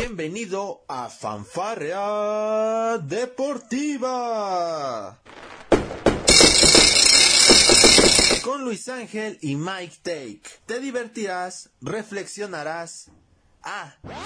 Bienvenido a Fanfarrea Deportiva. Con Luis Ángel y Mike Take. Te divertirás, reflexionarás. Ah. También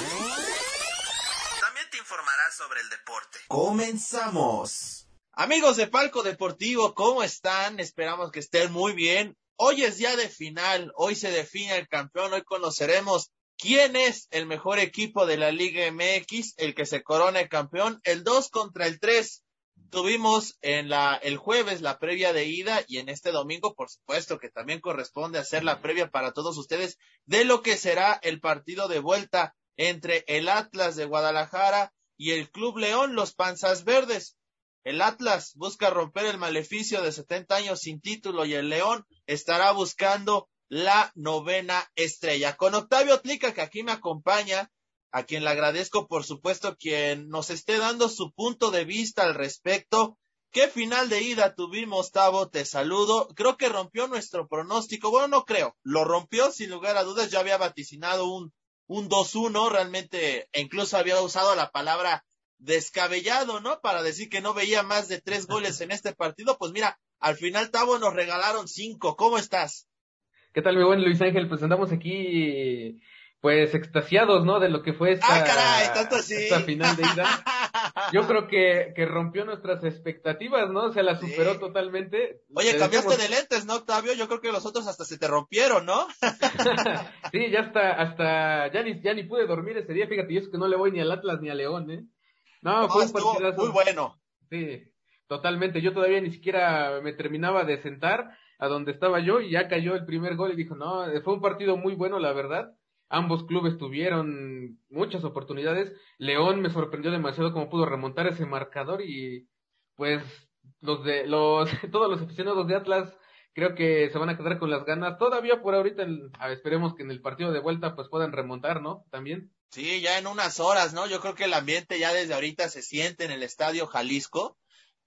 te informarás sobre el deporte. Comenzamos. Amigos de Palco Deportivo, ¿cómo están? Esperamos que estén muy bien. Hoy es día de final, hoy se define el campeón, hoy conoceremos quién es el mejor equipo de la Liga MX, el que se corona el campeón, el 2 contra el 3. Tuvimos en la, el jueves la previa de ida y en este domingo, por supuesto, que también corresponde hacer la previa para todos ustedes de lo que será el partido de vuelta entre el Atlas de Guadalajara y el Club León, los Panzas Verdes. El Atlas busca romper el maleficio de 70 años sin título y el León estará buscando la novena estrella. Con Octavio Tlica, que aquí me acompaña, a quien le agradezco, por supuesto, quien nos esté dando su punto de vista al respecto. ¿Qué final de ida tuvimos, Tavo? Te saludo. Creo que rompió nuestro pronóstico. Bueno, no creo. Lo rompió sin lugar a dudas. Yo había vaticinado un, un 2-1. Realmente, incluso había usado la palabra descabellado, ¿no? Para decir que no veía más de tres goles en este partido. Pues mira, al final, Tavo, nos regalaron cinco. ¿Cómo estás? ¿Qué tal, mi buen Luis Ángel? Pues andamos aquí, pues, extasiados, ¿no? De lo que fue esta, ah, caray, tanto así. esta final de ida. Yo creo que, que rompió nuestras expectativas, ¿no? Se la superó Sí. totalmente. Oye, Te cambiaste de lentes, ¿no, Octavio? Yo creo que los otros hasta se te rompieron, ¿no? sí, ya hasta, hasta, ya ni, ya ni pude dormir ese día, fíjate, y eso que no le voy ni al Atlas ni a León, ¿eh? No, No, fue un partidazo. muy bueno. Sí, totalmente. Yo todavía ni siquiera me terminaba de sentar a donde estaba yo y ya cayó el primer gol y dijo, no, fue un partido muy bueno, la verdad. Ambos clubes tuvieron muchas oportunidades. León me sorprendió demasiado cómo pudo remontar ese marcador y pues los de los todos los aficionados de Atlas creo que se van a quedar con las ganas. Todavía por ahorita esperemos que en el partido de vuelta pues puedan remontar, ¿no? También. Sí, ya en unas horas, ¿no? Yo creo que el ambiente ya desde ahorita se siente en el Estadio Jalisco.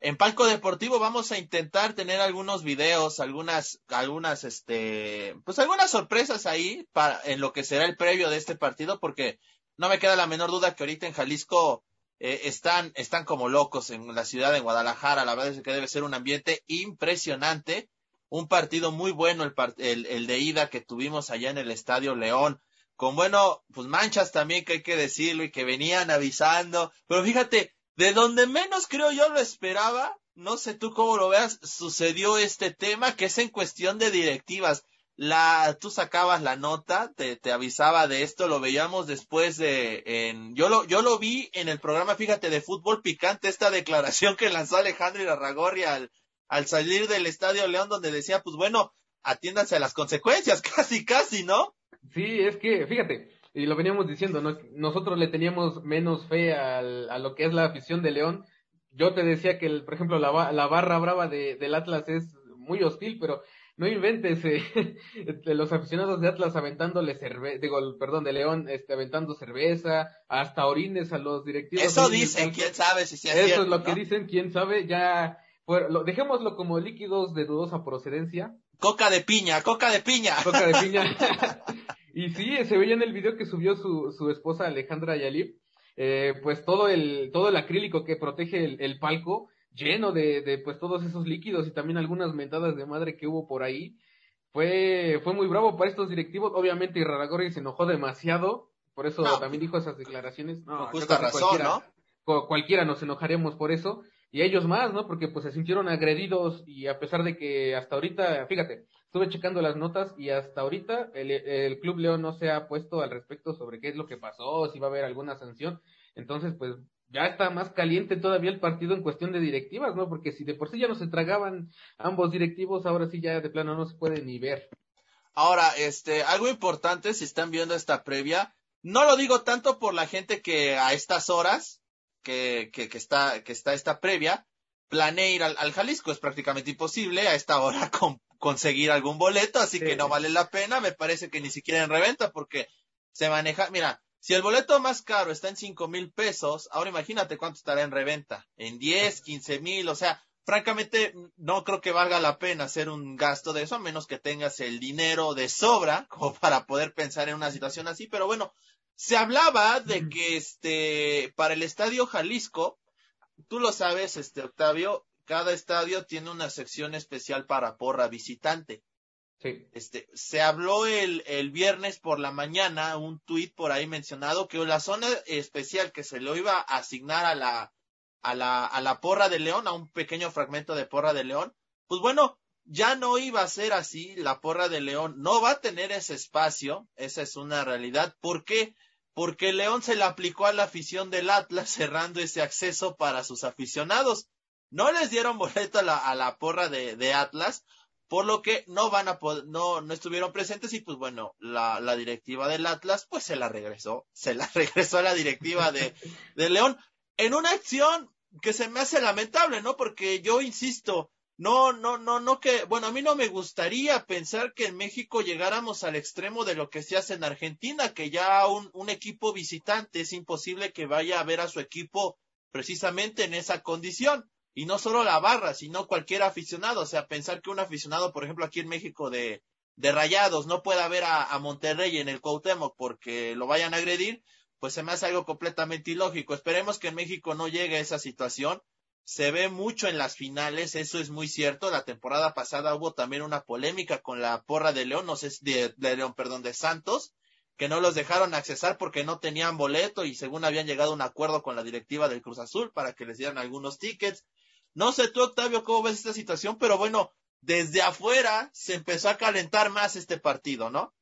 En Palco Deportivo vamos a intentar tener algunos videos, algunas, algunas, este, pues algunas sorpresas ahí para, en lo que será el previo de este partido, porque no me queda la menor duda que ahorita en Jalisco eh, están, están como locos en la ciudad de Guadalajara. La verdad es que debe ser un ambiente impresionante. Un partido muy bueno el, el de ida que tuvimos allá en el Estadio León con bueno, pues manchas también que hay que decirlo y que venían avisando, pero fíjate, de donde menos creo yo lo esperaba, no sé tú cómo lo veas, sucedió este tema que es en cuestión de directivas. La, tú sacabas la nota, te, te avisaba de esto, lo veíamos después de, en, yo lo, yo lo vi en el programa, fíjate, de fútbol picante, esta declaración que lanzó Alejandro Irarragorri al, al salir del Estadio León, donde decía, pues bueno, atiéndanse a las consecuencias, casi, casi, ¿no? Sí, es que, fíjate, y lo veníamos diciendo, ¿no? Nosotros le teníamos menos fe al, a lo que es la afición de León. Yo te decía que, el, por ejemplo, la, la barra brava de, del Atlas es muy hostil, pero no inventes, eh, los aficionados de Atlas aventándole cerveza, digo, perdón, de León, este, aventando cerveza, hasta orines a los directivos. Eso dicen, quién sabe si sea Eso cierto, es lo que dicen, quién sabe, ya, lo, dejémoslo como líquidos de dudosa procedencia, Coca de piña, coca de piña. Coca de piña. y sí, se veía en el video que subió su, su esposa Alejandra Yalip, eh, pues todo el, todo el acrílico que protege el, el palco, lleno de, de pues todos esos líquidos y también algunas mentadas de madre que hubo por ahí. Fue, fue muy bravo para estos directivos. Obviamente Iraragorri se enojó demasiado, por eso No. también dijo esas declaraciones. No, Con justa razón, cualquiera- ¿no? cu- cualquiera nos enojaremos por eso y ellos más, ¿no? Porque pues se sintieron agredidos y a pesar de que hasta ahorita, fíjate, estuve checando las notas y hasta ahorita el, el Club León no se ha puesto al respecto sobre qué es lo que pasó, si va a haber alguna sanción. Entonces, pues ya está más caliente todavía el partido en cuestión de directivas, ¿no? Porque si de por sí ya no se tragaban ambos directivos, ahora sí ya de plano no se puede ni ver. Ahora, este, algo importante, si están viendo esta previa, no lo digo tanto por la gente que a estas horas, que, que, que está, que está esta previa, planea ir al, al Jalisco, es prácticamente imposible a esta hora con- conseguir algún boleto, así Sí. que no vale la pena, me parece que ni siquiera en reventa, porque se maneja, mira, si el boleto más caro está en cinco mil pesos, ahora imagínate cuánto estará en reventa, en 10, 15 mil, o sea, francamente, no creo que valga la pena hacer un gasto de eso, a menos que tengas el dinero de sobra como para poder pensar en una situación así. Pero bueno, se hablaba de que este, para el Estadio Jalisco, tú lo sabes, este, Octavio, cada estadio tiene una sección especial para porra visitante. Sí. Este, se habló el, el viernes por la mañana, un tuit por ahí mencionado, que la zona especial que se le iba a asignar a la, a la, a la porra de León, a un pequeño fragmento de porra de León, pues bueno, ya no iba a ser así, la porra de León no va a tener ese espacio, esa es una realidad. ¿Por qué? Porque León se le aplicó a la afición del Atlas cerrando ese acceso para sus aficionados. No les dieron boleto a la, a la porra de, Atlas, por lo que no van a poder, no, no estuvieron presentes y pues bueno, la, la directiva del Atlas pues se la regresó, se la regresó a la directiva de, de León en una acción que se me hace lamentable, ¿no? Porque yo insisto, no, no, no, no que, bueno, a mí no me gustaría pensar que en México llegáramos al extremo de lo que se hace en Argentina, que ya un, un equipo visitante es imposible que vaya a ver a su equipo precisamente en esa condición y no solo la barra, sino cualquier aficionado. O sea, pensar que un aficionado, por ejemplo, aquí en México de, de Rayados no pueda ver a, a, Monterrey en el Cuauhtémoc porque lo vayan a agredir, pues se me hace algo completamente ilógico. Esperemos que en México no llegue a esa situación. Se ve mucho en las finales, eso es muy cierto. La temporada pasada hubo también una polémica con la porra de León, no sé, de, de León, perdón, de Santos, que no los dejaron accesar porque no tenían boleto y según habían llegado a un acuerdo con la directiva del Cruz Azul para que les dieran algunos tickets. No sé tú, Octavio, cómo ves esta situación, pero bueno, desde afuera se empezó a calentar más este partido, ¿no?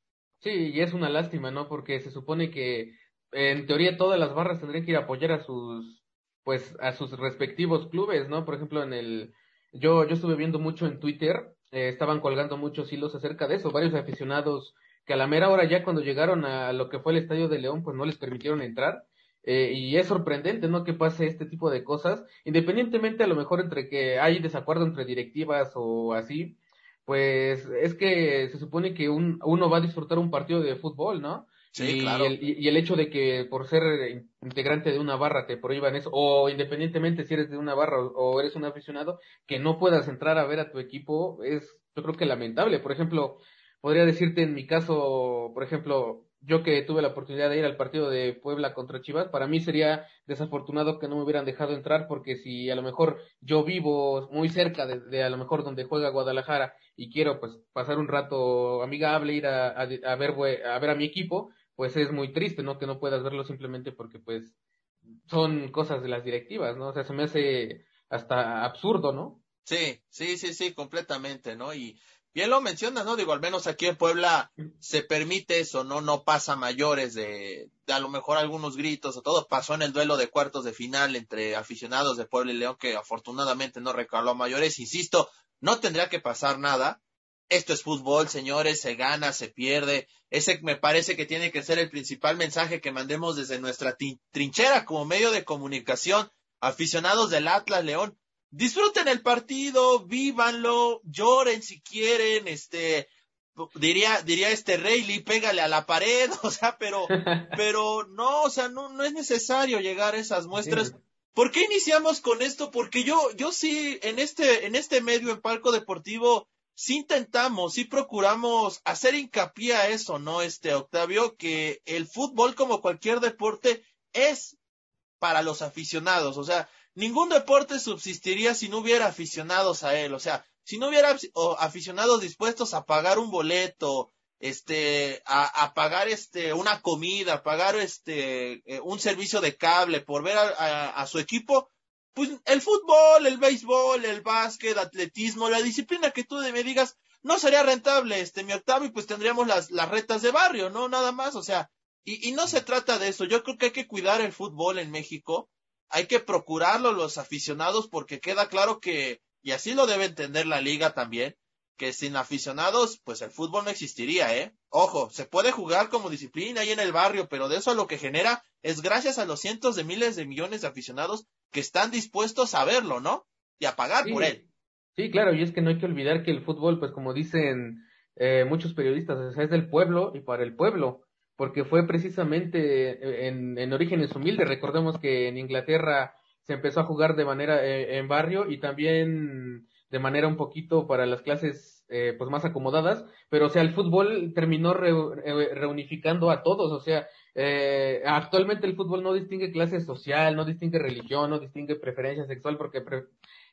Sí, y es una lástima, ¿no? Porque se supone que en teoría todas las barras tendrían que ir a apoyar a sus, pues, a sus respectivos clubes, ¿no? Por ejemplo, en el, yo, yo estuve viendo mucho en Twitter, eh, estaban colgando muchos hilos acerca de eso, varios aficionados que a la mera hora ya cuando llegaron a lo que fue el Estadio de León, pues no les permitieron entrar eh, y es sorprendente, ¿no? Que pase este tipo de cosas, independientemente a lo mejor entre que hay desacuerdo entre directivas o así, pues es que se supone que un, uno va a disfrutar un partido de fútbol, ¿no? Sí, y, claro. el, y, el hecho de que por ser integrante de una barra te prohíban eso, o independientemente si eres de una barra o eres un aficionado, que no puedas entrar a ver a tu equipo, es yo creo que lamentable. Por ejemplo, podría decirte en mi caso, por ejemplo, yo que tuve la oportunidad de ir al partido de Puebla contra Chivas, para mí sería desafortunado que no me hubieran dejado entrar porque si a lo mejor yo vivo muy cerca de, de a lo mejor donde juega Guadalajara y quiero pues pasar un rato amigable, ir a, a, a ver a ver a mi equipo, pues es muy triste, ¿no? Que no puedas verlo simplemente porque pues son cosas de las directivas, ¿no? O sea, se me hace hasta absurdo, ¿no? Sí, sí, sí, sí, completamente, ¿no? Y bien lo mencionas, ¿no? Digo, al menos aquí en Puebla se permite eso, ¿no? No pasa mayores de, a lo mejor algunos gritos o todo. Pasó en el duelo de cuartos de final entre aficionados de Puebla y León, que afortunadamente no recaló mayores. Insisto, no tendría que pasar nada. Esto es fútbol, señores, se gana, se pierde. Ese me parece que tiene que ser el principal mensaje que mandemos desde nuestra trinchera como medio de comunicación. Aficionados del Atlas León, disfruten el partido, vívanlo, lloren si quieren, este, diría, diría este Rayleigh, pégale a la pared, o sea, pero, pero no, o sea, no, no es necesario llegar a esas muestras. ¿Por qué iniciamos con esto? Porque yo, yo sí, en este, en este medio, en Palco Deportivo, sí intentamos, sí procuramos hacer hincapié a eso, ¿no? Este, Octavio, que el fútbol, como cualquier deporte, es para los aficionados, o sea, ningún deporte subsistiría si no hubiera aficionados a él, o sea, si no hubiera aficionados dispuestos a pagar un boleto, este, a, a pagar este, una comida, a pagar este, eh, un servicio de cable por ver a, a, a, su equipo, pues el fútbol, el béisbol, el básquet, atletismo, la disciplina que tú me digas, no sería rentable, este, mi octavo, y pues tendríamos las, las retas de barrio, ¿no? Nada más, o sea, y, y no se trata de eso, yo creo que hay que cuidar el fútbol en México, hay que procurarlo los aficionados porque queda claro que, y así lo debe entender la liga también, que sin aficionados, pues el fútbol no existiría, ¿eh? Ojo, se puede jugar como disciplina ahí en el barrio, pero de eso lo que genera es gracias a los cientos de miles de millones de aficionados que están dispuestos a verlo, ¿no? Y a pagar sí, por él. Sí, claro, y es que no hay que olvidar que el fútbol, pues como dicen eh, muchos periodistas, es del pueblo y para el pueblo, porque fue precisamente en, en orígenes humildes. Recordemos que en Inglaterra se empezó a jugar de manera eh, en barrio y también de manera un poquito para las clases eh, pues más acomodadas, pero o sea, el fútbol terminó reunificando a todos, o sea, eh, actualmente el fútbol no distingue clase social, no distingue religión, no distingue preferencia sexual, porque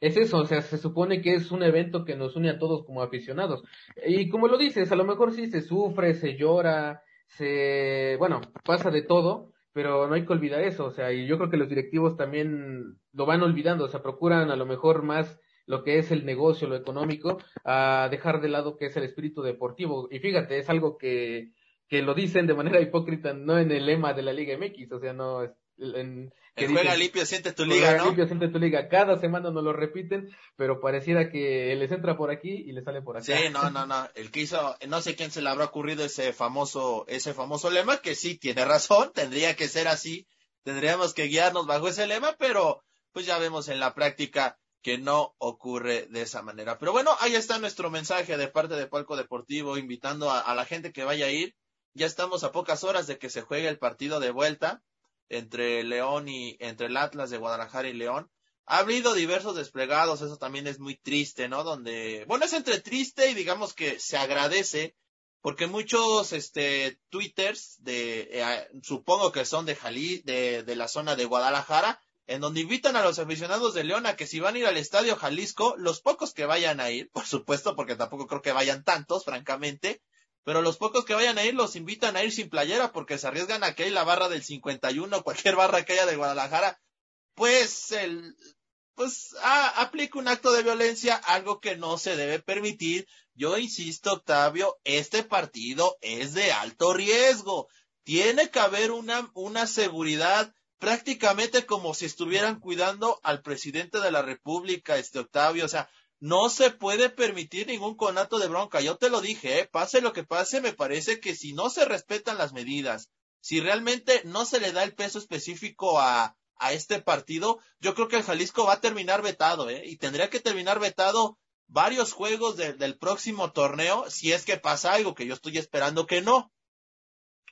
es eso, o sea, se supone que es un evento que nos une a todos como aficionados. Y como lo dices, a lo mejor sí se sufre, se llora, se, bueno, pasa de todo, pero no hay que olvidar eso, o sea, y yo creo que los directivos también lo van olvidando, o sea, procuran a lo mejor más lo que es el negocio, lo económico, a dejar de lado que es el espíritu deportivo. Y fíjate, es algo que, que lo dicen de manera hipócrita, no en el lema de la Liga MX, o sea, no, en, que juega limpio, siente tu liga, ¿no? limpio, siente tu liga. Cada semana nos lo repiten, pero pareciera que les entra por aquí y les sale por acá. Sí, no, no, no. El que hizo, no sé quién se le habrá ocurrido ese famoso, ese famoso lema, que sí, tiene razón, tendría que ser así. Tendríamos que guiarnos bajo ese lema, pero pues ya vemos en la práctica que no ocurre de esa manera. Pero bueno, ahí está nuestro mensaje de parte de Palco Deportivo, invitando a la gente que vaya a ir. Ya estamos a pocas horas de que se juegue el partido de vuelta entre León y entre el Atlas de Guadalajara y León. Ha habido diversos desplegados, eso también es muy triste, ¿no? Donde, bueno, es entre triste y digamos que se agradece, porque muchos, este, twitters de, eh, supongo que son de Jalí, de, de la zona de Guadalajara, en donde invitan a los aficionados de León a que si van a ir al estadio Jalisco, los pocos que vayan a ir, por supuesto, porque tampoco creo que vayan tantos, francamente, pero los pocos que vayan a ir los invitan a ir sin playera porque se arriesgan a que hay la barra del 51, cualquier barra que haya de Guadalajara, pues el, pues aplica un acto de violencia, algo que no se debe permitir. Yo insisto, Octavio, este partido es de alto riesgo. Tiene que haber una, una seguridad prácticamente como si estuvieran cuidando al presidente de la República, este Octavio. O sea, no se puede permitir ningún conato de bronca. Yo te lo dije, ¿eh? pase lo que pase, me parece que si no se respetan las medidas, si realmente no se le da el peso específico a, a este partido, yo creo que el Jalisco va a terminar vetado, ¿eh? Y tendría que terminar vetado varios juegos del próximo torneo si es que pasa algo, que yo estoy esperando que no.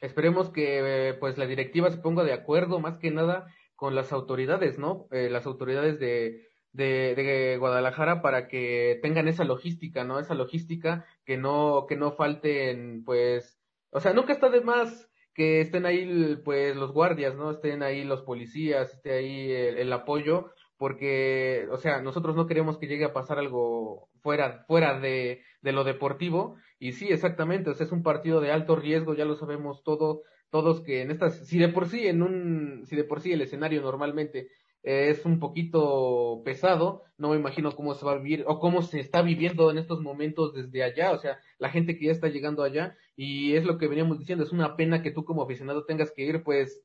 Esperemos que pues la directiva se ponga de acuerdo más que nada con las autoridades, ¿no? Eh, las autoridades de, de, de, Guadalajara para que tengan esa logística, ¿no? Esa logística que no, que no falten, pues, o sea, nunca está de más que estén ahí, pues, los guardias, ¿no? Estén ahí los policías, esté ahí el, apoyo, porque, o sea, nosotros no queremos que llegue a pasar algo fuera, fuera de, de lo deportivo, y sí, exactamente, o sea, es un partido de alto riesgo, ya lo sabemos todo, todos que en estas, si de por sí en un, si de por sí el escenario normalmente es un poquito pesado, no me imagino cómo se va a vivir o cómo se está viviendo en estos momentos desde allá, o sea, la gente que ya está llegando allá y es lo que veníamos diciendo, es una pena que tú como aficionado tengas que ir pues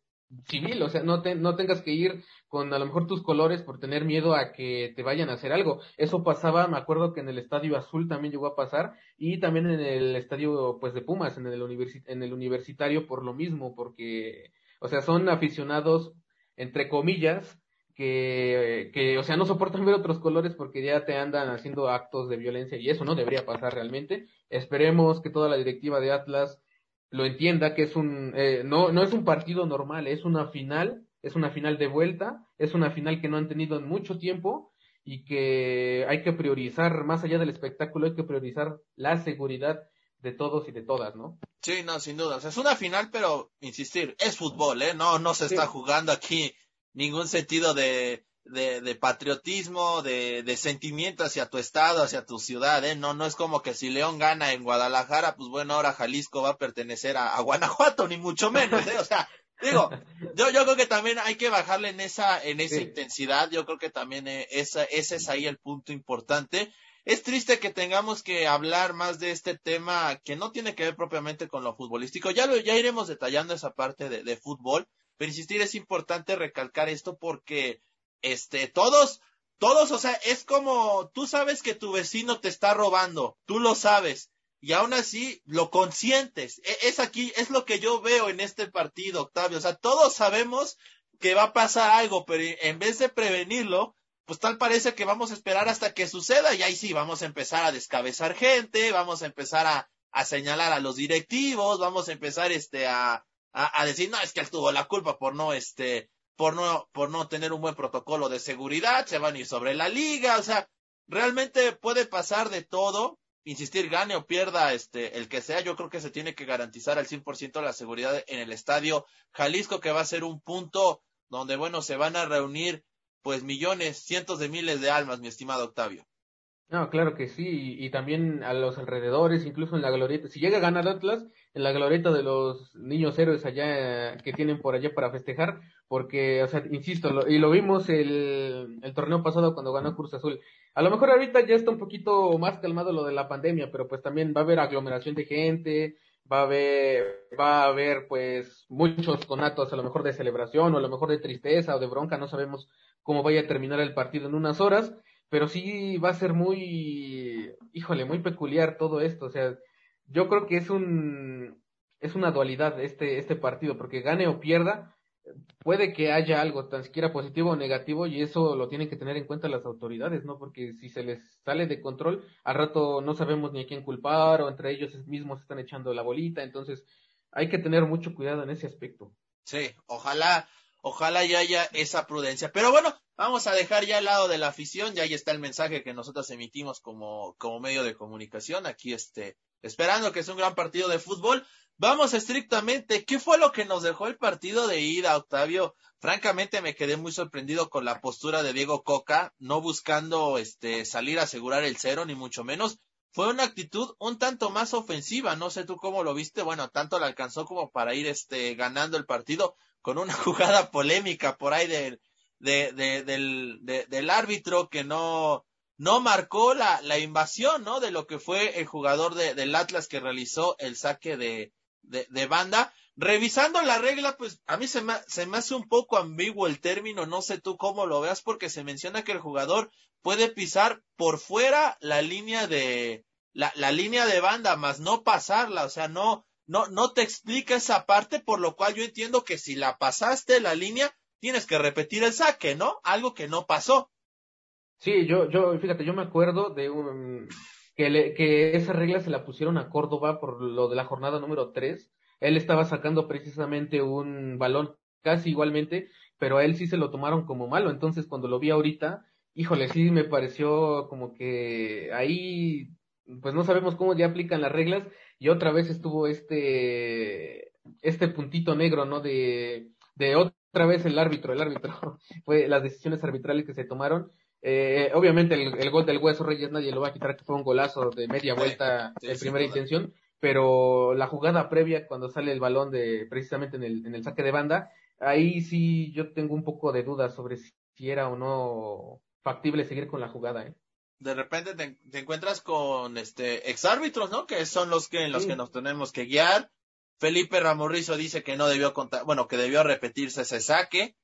civil, o sea, no, te, no tengas que ir con a lo mejor tus colores por tener miedo a que te vayan a hacer algo. Eso pasaba, me acuerdo que en el Estadio Azul también llegó a pasar y también en el Estadio pues de Pumas, en el, en el universitario por lo mismo, porque, o sea, son aficionados, entre comillas, que, que, o sea, no soportan ver otros colores porque ya te andan haciendo actos de violencia y eso no debería pasar realmente. Esperemos que toda la directiva de Atlas lo entienda que es un, eh, no, no es un partido normal, es una final, es una final de vuelta, es una final que no han tenido en mucho tiempo y que hay que priorizar, más allá del espectáculo, hay que priorizar la seguridad de todos y de todas, ¿no? Sí, no, sin duda. es una final, pero insistir, es fútbol, ¿eh? No, no se está jugando aquí ningún sentido de, de, de patriotismo, de, de, sentimiento hacia tu estado, hacia tu ciudad, ¿eh? No, no es como que si León gana en Guadalajara, pues bueno, ahora Jalisco va a pertenecer a, a Guanajuato, ni mucho menos, ¿eh? O sea, digo, yo, yo creo que también hay que bajarle en esa, en esa intensidad, yo creo que también eh, esa, ese es ahí el punto importante. Es triste que tengamos que hablar más de este tema que no tiene que ver propiamente con lo futbolístico. Ya lo, ya iremos detallando esa parte de, de fútbol pero insistir, es importante recalcar esto porque, este, todos, todos, o sea, es como, tú sabes que tu vecino te está robando, tú lo sabes, y aún así lo consientes. E, es aquí, es lo que yo veo en este partido, Octavio. O sea, todos sabemos que va a pasar algo, pero en vez de prevenirlo, pues tal parece que vamos a esperar hasta que suceda y ahí sí, vamos a empezar a descabezar gente, vamos a empezar a, a señalar a los directivos, vamos a empezar este a, a, decir, no, es que él tuvo la culpa por no, este, por no, por no tener un buen protocolo de seguridad, se van a ir sobre la liga, o sea, realmente puede pasar de todo, insistir, gane o pierda este, el que sea, yo creo que se tiene que garantizar al 100% la seguridad en el estadio Jalisco, que va a ser un punto donde, bueno, se van a reunir pues millones, cientos de miles de almas, mi estimado Octavio. No, claro que sí, y, también a los alrededores, incluso en la glorieta. Si llega a ganar Atlas, en la glorieta de los niños héroes allá que tienen por allá para festejar, porque, o sea, insisto, y lo vimos el, el torneo pasado cuando ganó Cruz Azul. A lo mejor ahorita ya está un poquito más calmado lo de la pandemia, pero pues también va a haber aglomeración de gente, va a haber, va a haber pues muchos conatos a lo mejor de celebración o a lo mejor de tristeza o de bronca, no sabemos cómo vaya a terminar el partido en unas horas, pero sí va a ser muy, híjole, muy peculiar todo esto, o sea, yo creo que es un, es una dualidad este, este partido, porque gane o pierda, puede que haya algo tan siquiera positivo o negativo y eso lo tienen que tener en cuenta las autoridades, ¿no? Porque si se les sale de control, al rato no sabemos ni a quién culpar o entre ellos mismos están echando la bolita, entonces hay que tener mucho cuidado en ese aspecto. Sí, ojalá, ojalá ya haya esa prudencia. Pero bueno, vamos a dejar ya al lado de la afición, ya ahí está el mensaje que nosotros emitimos como, como medio de comunicación, aquí este, esperando que es un gran partido de fútbol. Vamos estrictamente, ¿qué fue lo que nos dejó el partido de ida, Octavio? Francamente me quedé muy sorprendido con la postura de Diego Coca, no buscando este salir a asegurar el cero, ni mucho menos. Fue una actitud un tanto más ofensiva, no sé tú cómo lo viste, bueno, tanto le alcanzó como para ir este ganando el partido con una jugada polémica por ahí de, de, del, del árbitro que no, no marcó la, la invasión, ¿no? De lo que fue el jugador de, del Atlas que realizó el saque de, de, de banda. Revisando la regla, pues a mí se me, se me hace un poco ambiguo el término, no sé tú cómo lo veas, porque se menciona que el jugador puede pisar por fuera la línea de, la, la línea de banda, más no pasarla, o sea, no, no, no te explica esa parte, por lo cual yo entiendo que si la pasaste la línea, tienes que repetir el saque, ¿no? Algo que no pasó. Sí, yo, yo, fíjate, yo me acuerdo de un, que, le, que esa regla se la pusieron a Córdoba por lo de la jornada número 3. Él estaba sacando precisamente un balón casi igualmente, pero a él sí se lo tomaron como malo. Entonces, cuando lo vi ahorita, híjole, sí me pareció como que ahí, pues no sabemos cómo ya aplican las reglas y otra vez estuvo este, este puntito negro, ¿no? De, de otra vez el árbitro, el árbitro, fue las decisiones arbitrales que se tomaron eh, obviamente el, gol del Hueso Reyes nadie lo va a quitar que fue un golazo de media vuelta de primera intención, pero la jugada previa cuando sale el balón de precisamente en el, en el saque de banda, ahí sí yo tengo un poco de dudas sobre si, era o no factible seguir con la jugada, ¿eh? De repente te, encuentras con este exárbitros, ¿no? Que son los que en los que nos tenemos que guiar. Felipe Ramorrizo dice que no debió contar, bueno, que debió repetirse ese saque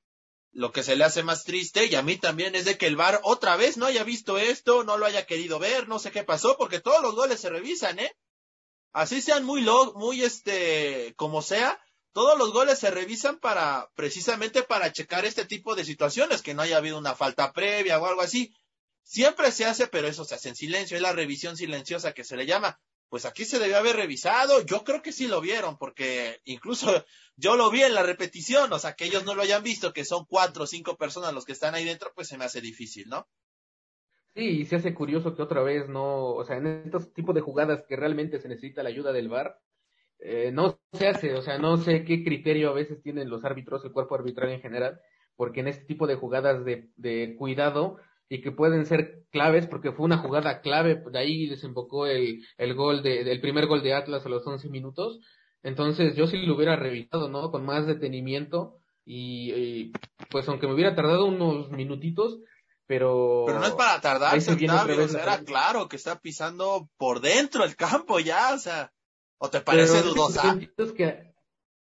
lo que se le hace más triste y a mí también es de que el VAR otra vez no haya visto esto, no lo haya querido ver, no sé qué pasó, porque todos los goles se revisan, ¿eh? Así sean muy log, muy este, como sea, todos los goles se revisan para, precisamente para checar este tipo de situaciones, que no haya habido una falta previa o algo así. Siempre se hace, pero eso se hace en silencio, es la revisión silenciosa que se le llama pues aquí se debió haber revisado. Yo creo que sí lo vieron, porque incluso yo lo vi en la repetición, o sea, que ellos no lo hayan visto, que son cuatro o cinco personas los que están ahí dentro, pues se me hace difícil, ¿no? Sí, y se hace curioso que otra vez no, o sea, en estos tipos de jugadas que realmente se necesita la ayuda del VAR, eh, no se hace, o sea, no sé qué criterio a veces tienen los árbitros, el cuerpo arbitral en general, porque en este tipo de jugadas de, de cuidado, y que pueden ser claves porque fue una jugada clave, de ahí desembocó el, el gol de, el primer gol de Atlas a los 11 minutos. Entonces yo sí lo hubiera revisado, ¿no? Con más detenimiento y, pues aunque me hubiera tardado unos minutitos, pero... Pero no es para tardarse, Octavio, o sea, era claro que está pisando por dentro el campo ya, o sea, ¿o te parece dudosa? Que,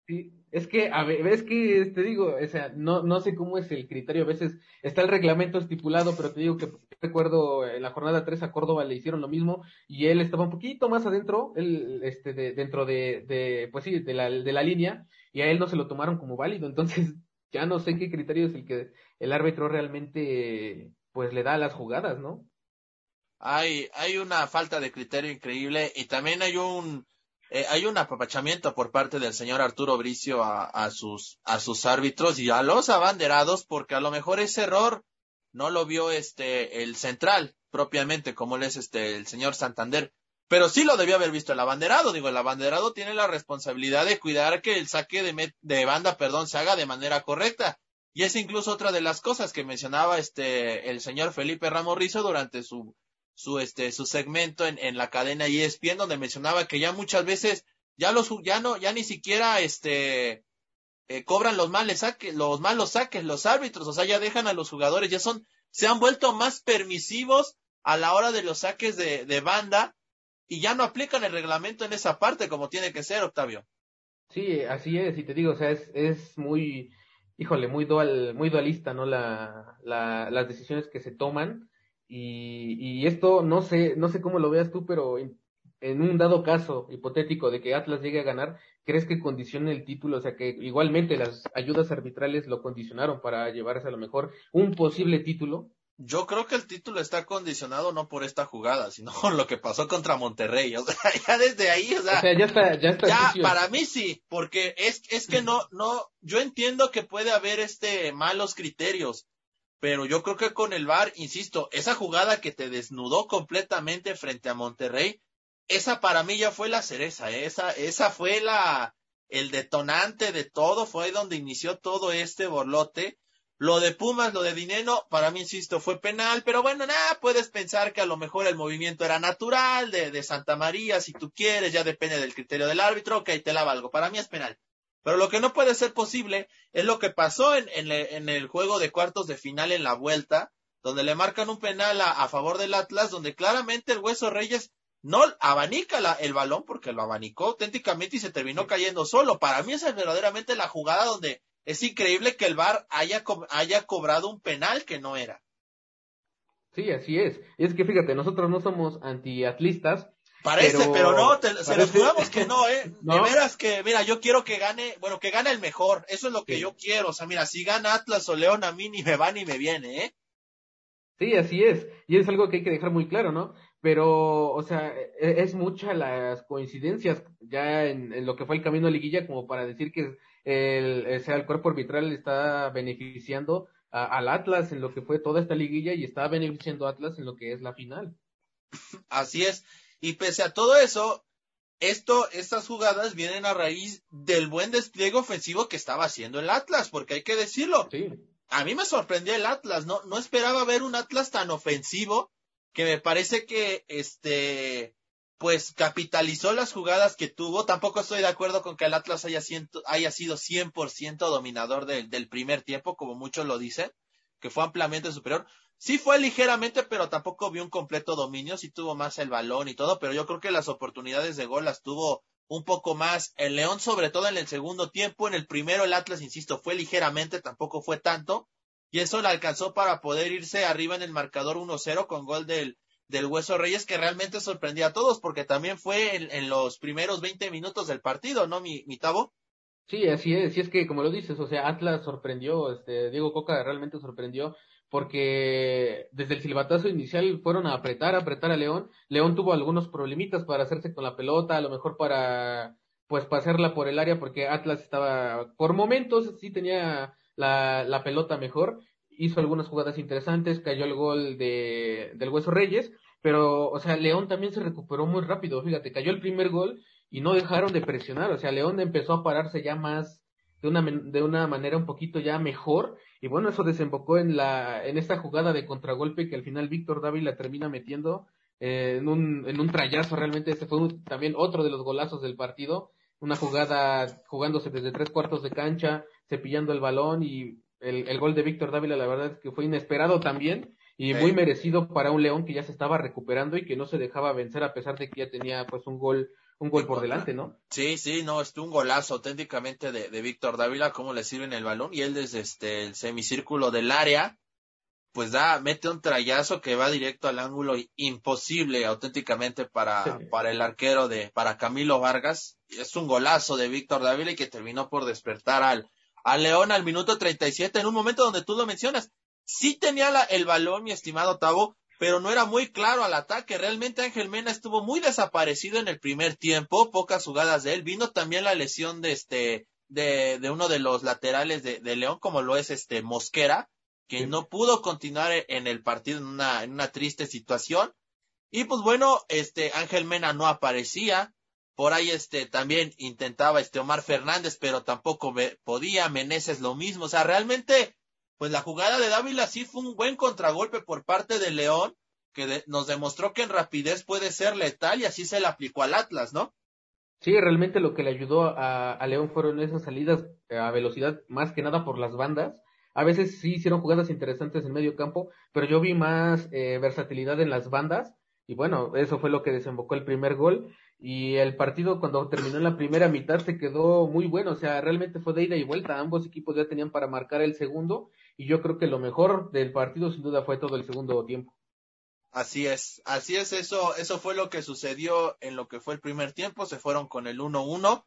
sí, es que, a ver, es que te digo, o sea, no, no sé cómo es el criterio, a veces está el reglamento estipulado, pero te digo que recuerdo en la jornada 3 a Córdoba le hicieron lo mismo y él estaba un poquito más adentro, él, este, de, dentro de, de, pues sí, de la, de la línea y a él no se lo tomaron como válido, entonces ya no sé qué criterio es el que el árbitro realmente, pues le da a las jugadas, ¿no? Hay, hay una falta de criterio increíble y también hay un, eh, hay un apapachamiento por parte del señor Arturo Bricio a, sus, a sus árbitros y a los abanderados, porque a lo mejor ese error no lo vio este, el central propiamente, como él es este, el señor Santander. Pero sí lo debió haber visto el abanderado. Digo, el abanderado tiene la responsabilidad de cuidar que el saque de, de banda, perdón, se haga de manera correcta. Y es incluso otra de las cosas que mencionaba este, el señor Felipe Ramorrizo durante su, su, este, su segmento en, en la cadena ESPN, donde mencionaba que ya muchas veces, ya los, ya no, ya ni siquiera, este, eh, cobran los males saques, los malos saques, los árbitros, o sea, ya dejan a los jugadores, ya son, se han vuelto más permisivos a la hora de los saques de, de banda y ya no aplican el reglamento en esa parte como tiene que ser, Octavio. Sí, así es, y te digo, o sea, es, es muy, híjole, muy dual, muy dualista, ¿no? La, la, las decisiones que se toman. Y, y esto, no sé, no sé cómo lo veas tú, pero en, en, un dado caso hipotético de que Atlas llegue a ganar, ¿crees que condicione el título? O sea, que igualmente las ayudas arbitrales lo condicionaron para llevarse a lo mejor un posible título. Yo creo que el título está condicionado no por esta jugada, sino por lo que pasó contra Monterrey. O sea, ya desde ahí, o sea, o sea ya está, ya está. Ya, para mí sí, porque es, es que no, no, yo entiendo que puede haber este malos criterios, pero yo creo que con el VAR, insisto, esa jugada que te desnudó completamente frente a Monterrey, esa para mí ya fue la cereza, ¿eh? esa, esa fue la, el detonante de todo, fue donde inició todo este borlote lo de Pumas, lo de Dineno, para mí, insisto, fue penal, pero bueno, nada, puedes pensar que a lo mejor el movimiento era natural, de, de Santa María, si tú quieres, ya depende del criterio del árbitro, ok, te la valgo, para mí es penal. Pero lo que no puede ser posible es lo que pasó en, en, en el juego de cuartos de final en la vuelta, donde le marcan un penal a, a favor del Atlas, donde claramente el Hueso Reyes no abanica la, el balón porque lo abanicó auténticamente y se terminó cayendo solo. Para mí esa es verdaderamente la jugada donde es increíble que el VAR haya, haya cobrado un penal que no era. Sí, así es. Y es que fíjate, nosotros no somos antiatlistas. Parece, pero, pero no, te, parece... se los jugamos que no, ¿eh? ¿No? De veras que, mira, yo quiero que gane, bueno, que gane el mejor. Eso es lo que sí. yo quiero. O sea, mira, si gana Atlas o León, a mí ni me va ni me viene, ¿eh? Sí, así es. Y es algo que hay que dejar muy claro, ¿no? Pero, o sea, e, es mucha las coincidencias ya en, en lo que fue el camino de liguilla como para decir que el, o sea, el cuerpo arbitral está beneficiando a, al Atlas en lo que fue toda esta liguilla y está beneficiando a Atlas en lo que es la final. Así es. Y pese a todo eso, esto, estas jugadas vienen a raíz del buen despliegue ofensivo que estaba haciendo el Atlas, porque hay que decirlo. Sí. A mí me sorprendió el Atlas, no, no esperaba ver un Atlas tan ofensivo que me parece que este pues capitalizó las jugadas que tuvo. Tampoco estoy de acuerdo con que el Atlas haya, ciento, haya sido 100% dominador de, del primer tiempo, como muchos lo dicen, que fue ampliamente superior. Sí fue ligeramente, pero tampoco vio un completo dominio, sí tuvo más el balón y todo, pero yo creo que las oportunidades de gol las tuvo un poco más el León, sobre todo en el segundo tiempo. En el primero el Atlas, insisto, fue ligeramente, tampoco fue tanto, y eso le alcanzó para poder irse arriba en el marcador 1-0 con gol del, del Hueso Reyes que realmente sorprendía a todos porque también fue en, en los primeros 20 minutos del partido, ¿no, mi, mi Tavo? Sí, así es, y es que como lo dices, o sea, Atlas sorprendió, este, Diego Coca realmente sorprendió porque desde el silbatazo inicial fueron a apretar, apretar a León. León tuvo algunos problemitas para hacerse con la pelota, a lo mejor para pues pasarla por el área porque Atlas estaba por momentos sí tenía la, la pelota mejor, hizo algunas jugadas interesantes, cayó el gol de, del Hueso Reyes, pero, o sea, León también se recuperó muy rápido, fíjate, cayó el primer gol y no dejaron de presionar, o sea, León empezó a pararse ya más de una, de una manera un poquito ya mejor, y bueno, eso desembocó en la, en esta jugada de contragolpe que al final Víctor Dávila termina metiendo eh, en un, en un trayazo, realmente. Ese fue un, también otro de los golazos del partido, una jugada jugándose desde tres cuartos de cancha, cepillando el balón y el, el gol de Víctor Dávila la verdad es que fue inesperado también y muy merecido para un León que ya se estaba recuperando y que no se dejaba vencer a pesar de que ya tenía pues un gol un gol por delante, ¿no? Sí, sí, no, es un golazo auténticamente de, de Víctor Dávila, cómo le sirven el balón y él desde este el semicírculo del área pues da, mete un trayazo que va directo al ángulo imposible auténticamente para, sí. para el arquero de, para Camilo Vargas. Es un golazo de Víctor Dávila y que terminó por despertar al, a León al minuto 37 en un momento donde tú lo mencionas. Sí tenía la, el balón, mi estimado Tavo, pero no era muy claro al ataque. Realmente Ángel Mena estuvo muy desaparecido en el primer tiempo, pocas jugadas de él. Vino también la lesión de este, de, de uno de los laterales de, de León, como lo es este Mosquera, que no pudo continuar en el partido en una, en una triste situación. Y pues bueno, este Ángel Mena no aparecía. Por ahí este también intentaba este Omar Fernández, pero tampoco podía. Meneses lo mismo. O sea, realmente, pues la jugada de Dávila sí fue un buen contragolpe por parte de León, que nos demostró que en rapidez puede ser letal y así se le aplicó al Atlas, ¿no? Sí, realmente lo que le ayudó a, León fueron esas salidas a velocidad, más que nada por las bandas. A veces sí hicieron jugadas interesantes en medio campo, pero yo vi más eh, versatilidad en las bandas y bueno, eso fue lo que desembocó el primer gol. Y el partido cuando terminó en la primera mitad se quedó muy bueno, o sea, realmente fue de ida y vuelta. Ambos equipos ya tenían para marcar el segundo y yo creo que lo mejor del partido sin duda fue todo el segundo tiempo. Así es, así es, eso, eso fue lo que sucedió en lo que fue el primer tiempo, se fueron con el 1-1.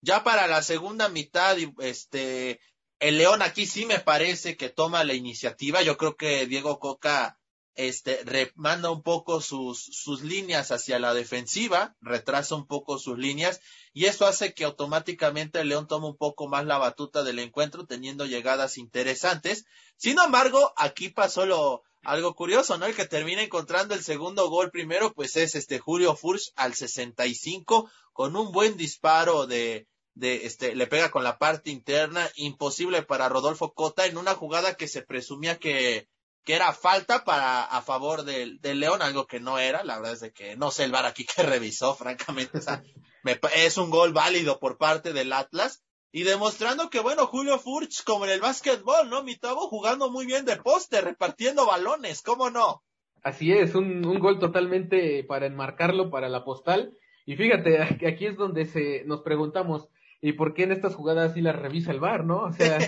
Ya para la segunda mitad, este, el León aquí sí me parece que toma la iniciativa. Yo creo que Diego Coca este, remanda un poco sus, sus líneas hacia la defensiva, retrasa un poco sus líneas, y eso hace que automáticamente el León tome un poco más la batuta del encuentro, teniendo llegadas interesantes. Sin embargo, aquí pasó lo, algo curioso, ¿no? El que termina encontrando el segundo gol primero, pues es este Julio Furch al 65, con un buen disparo de, de este, le pega con la parte interna, imposible para Rodolfo Cota en una jugada que se presumía que, que era falta para a favor del, del León, algo que no era, la verdad es de que no sé el bar aquí que revisó, francamente, o sea, me, es un gol válido por parte del Atlas, y demostrando que, bueno, Julio Furch, como en el básquetbol, ¿no? Mi Tabo jugando muy bien de poste, repartiendo balones, ¿cómo no? Así es, un, un gol totalmente para enmarcarlo para la postal, y fíjate, aquí es donde se, nos preguntamos, ¿y por qué en estas jugadas sí las revisa el bar, no? O sea,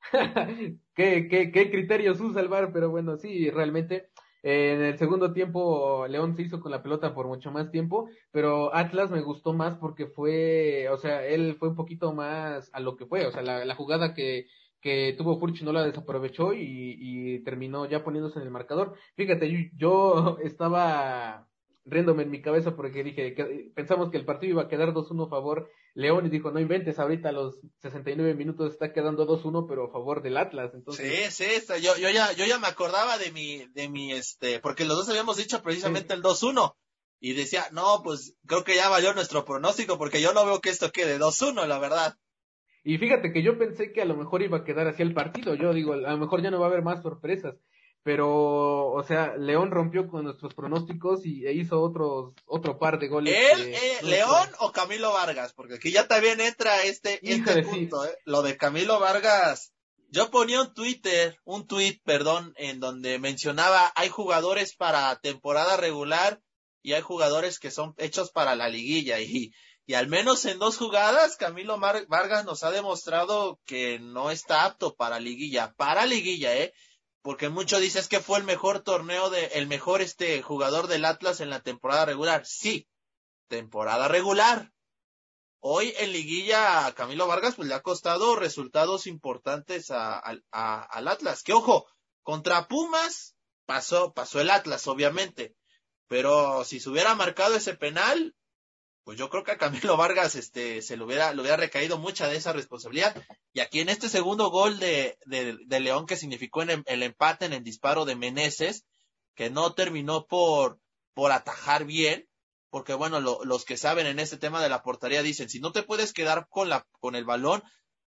¿Qué, qué, qué criterios usa el VAR? Pero bueno, sí, realmente. Eh, en el segundo tiempo, León se hizo con la pelota por mucho más tiempo, pero Atlas me gustó más porque fue, o sea, él fue un poquito más a lo que fue, o sea, la, la jugada que, que tuvo Furch no la desaprovechó y, y terminó ya poniéndose en el marcador. Fíjate, yo, yo estaba riéndome en mi cabeza porque dije que pensamos que el partido iba a quedar 2-1 a favor León y dijo, no inventes, ahorita a los 69 minutos está quedando 2-1, pero a favor del Atlas. Entonces... Sí, sí, yo, yo, ya, yo ya me acordaba de mi, de mi, este, porque los dos habíamos dicho precisamente el 2-1. Y decía, no, pues creo que ya valió nuestro pronóstico, porque yo no veo que esto quede 2-1, la verdad. Y fíjate que yo pensé que a lo mejor iba a quedar así el partido. Yo digo, a lo mejor ya no va a haber más sorpresas pero, o sea, León rompió con nuestros pronósticos y e hizo otros, otro par de goles. ¿Él, eh, León o Camilo Vargas? Porque aquí ya también entra este, este punto, ¿eh? Lo de Camilo Vargas. Yo ponía un Twitter, un tweet, perdón, en donde mencionaba hay jugadores para temporada regular y hay jugadores que son hechos para la liguilla y, y al menos en dos jugadas Camilo Vargas nos ha demostrado que no está apto para liguilla, para liguilla, eh porque mucho dices que fue el mejor torneo de, el mejor este jugador del Atlas en la temporada regular. Sí, temporada regular. Hoy en liguilla a Camilo Vargas pues le ha costado resultados importantes a, al Atlas. Que ojo, contra Pumas pasó, pasó el Atlas, obviamente. Pero si se hubiera marcado ese penal, pues yo creo que a Camilo Vargas este, se le hubiera, le hubiera recaído mucha de esa responsabilidad. Y aquí en este segundo gol de, de, León que significó en el, empate en el disparo de Meneses, que no terminó por, por atajar bien, porque bueno, los que saben en este tema de la portería dicen, si no te puedes quedar con, la, con el balón,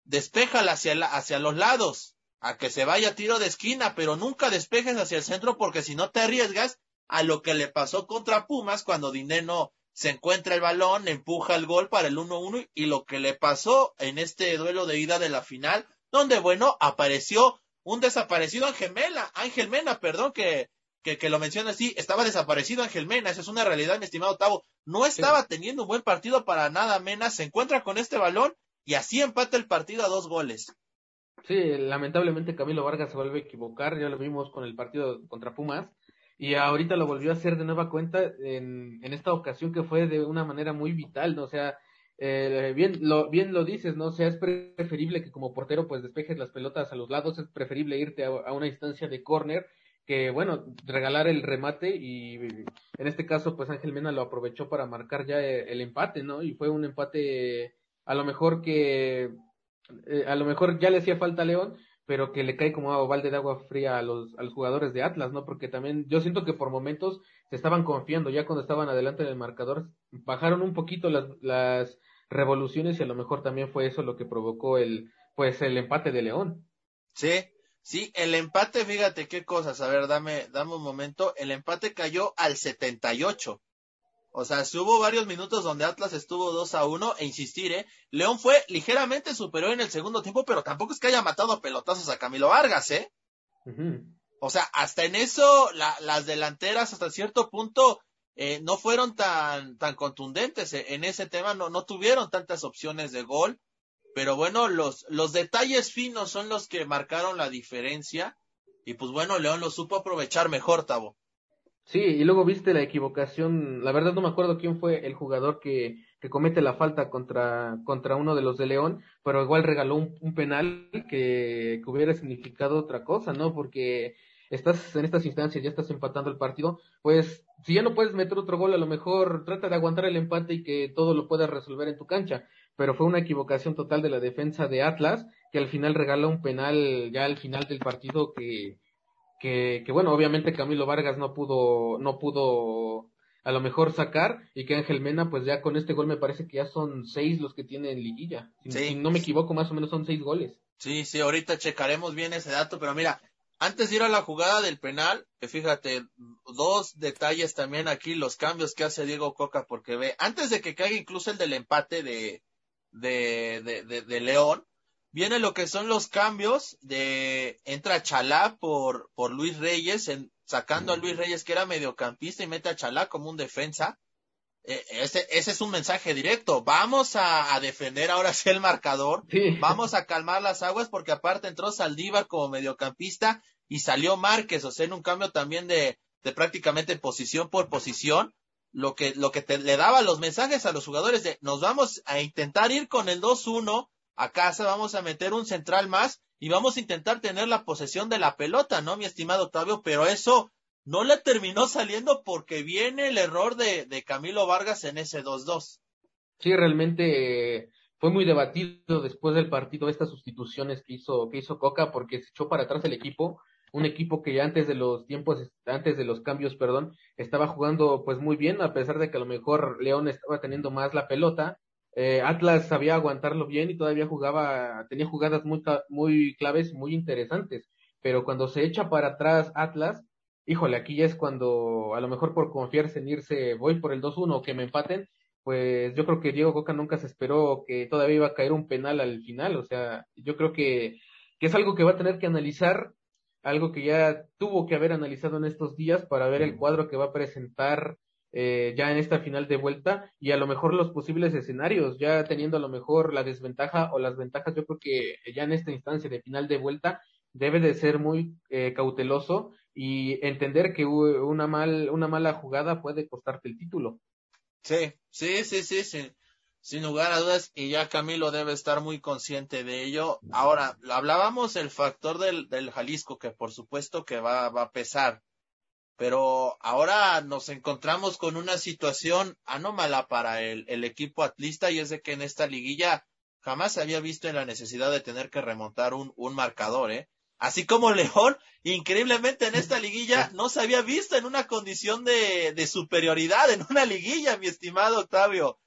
despéjala hacia, hacia los lados, a que se vaya tiro de esquina, pero nunca despejes hacia el centro porque si no te arriesgas a lo que le pasó contra Pumas cuando Dineno se encuentra el balón, empuja el gol para el 1-1 y lo que le pasó en este duelo de ida de la final, donde bueno, apareció un desaparecido Ángel Mena, Ángel Mena, perdón que, que, que lo menciona así, estaba desaparecido Ángel Mena, esa es una realidad, mi estimado Tavo, no estaba teniendo un buen partido para nada Mena, se encuentra con este balón y así empata el partido a dos goles. Sí, lamentablemente Camilo Vargas se vuelve a equivocar, ya lo vimos con el partido contra Pumas, y ahorita lo volvió a hacer de nueva cuenta en, en esta ocasión que fue de una manera muy vital, ¿no? O sea, eh, bien, lo, bien lo dices, ¿no? O sea, es preferible que como portero pues despejes las pelotas a los lados, es preferible irte a, una instancia de córner que bueno, regalar el remate y en este caso pues Ángel Mena lo aprovechó para marcar ya el empate, ¿no? Y fue un empate a lo mejor que eh, a lo mejor ya le hacía falta a León, pero que le cae como balde de agua fría a los, a los jugadores de Atlas, ¿no? Porque también yo siento que por momentos se estaban confiando, ya cuando estaban adelante del marcador, bajaron un poquito las, las revoluciones y a lo mejor también fue eso lo que provocó el, pues el empate de León. Sí, sí, el empate, fíjate qué cosas, a ver, dame, dame un momento, el empate cayó al 78. O sea, hubo varios minutos donde Atlas estuvo 2 a 1 e insistir, ¿eh? León fue ligeramente superior en el segundo tiempo, pero tampoco es que haya matado a pelotazos a Camilo Vargas, ¿eh? O sea, hasta en eso las delanteras hasta cierto punto eh, no fueron tan, tan contundentes eh, en ese tema, no, no tuvieron tantas opciones de gol, pero bueno, los, los detalles finos son los que marcaron la diferencia y pues bueno, León lo supo aprovechar mejor, Tavo. Sí, y luego viste la equivocación, la verdad no me acuerdo quién fue el jugador que, que comete la falta contra, contra uno de los de León, pero igual regaló un, un penal que, que, hubiera significado otra cosa, ¿no? Porque estás en estas instancias, ya estás empatando el partido, pues si ya no puedes meter otro gol, a lo mejor trata de aguantar el empate y que todo lo puedas resolver en tu cancha. Pero fue una equivocación total de la defensa de Atlas, que al final regaló un penal ya al final del partido que, que, que bueno, obviamente Camilo Vargas no pudo, no pudo a lo mejor sacar y que Ángel Mena, pues ya con este gol me parece que ya son seis los que tiene en liguilla. Si, no me equivoco, más o menos son seis goles. Sí, sí, ahorita checaremos bien ese dato, pero mira, antes de ir a la jugada del penal, que fíjate, dos detalles también aquí, los cambios que hace Diego Coca, porque ve, antes de que caiga incluso el del empate de, de, de, de, León, viene lo que son los cambios de, entra Chalá por, por Luis Reyes, en, sacando a Luis Reyes que era mediocampista y mete a Chalá como un defensa. Eh, ese, ese es un mensaje directo. Vamos a, a defender ahora sí el marcador. Vamos a calmar las aguas porque aparte entró Saldívar como mediocampista y salió Márquez, o sea, en un cambio también de, de prácticamente posición por posición. Lo que, lo que te, le daba los mensajes a los jugadores de nos vamos a intentar ir con el 2-1 a casa, vamos a meter un central más y vamos a intentar tener la posesión de la pelota, ¿no, mi estimado Octavio? Pero eso no le terminó saliendo porque viene el error de, de Camilo Vargas en ese 2-2. Sí, realmente fue muy debatido después del partido estas sustituciones que hizo, que hizo Coca porque se echó para atrás el equipo, un equipo que ya antes de los tiempos, antes de los cambios, perdón, estaba jugando pues muy bien, a pesar de que a lo mejor León estaba teniendo más la pelota, eh, Atlas sabía aguantarlo bien y todavía jugaba, tenía jugadas muy, muy claves, muy interesantes, pero cuando se echa para atrás Atlas, híjole, aquí ya es cuando a lo mejor por confiarse en irse, voy por el 2-1 o que me empaten, pues yo creo que Diego Coca nunca se esperó que todavía iba a caer un penal al final, o sea, yo creo que, que es algo que va a tener que analizar, algo que ya tuvo que haber analizado en estos días para ver el cuadro que va a presentar eh, ya en esta final de vuelta y a lo mejor los posibles escenarios, ya teniendo a lo mejor la desventaja o las ventajas, yo creo que ya en esta instancia de final de vuelta debe de ser muy eh, cauteloso y entender que una, mal, una mala jugada puede costarte el título. Sí, sí, sí, sí, sí, sin lugar a dudas, y ya Camilo debe estar muy consciente de ello. Ahora, hablábamos el factor del, del Jalisco, que por supuesto que va, va a pesar, pero ahora nos encontramos con una situación anómala para el, el equipo atlista y es de que en esta liguilla jamás se había visto en la necesidad de tener que remontar un, un marcador, ¿eh? Así como León, increíblemente en esta liguilla no se había visto en una condición de, de superioridad, en una liguilla, mi estimado Octavio.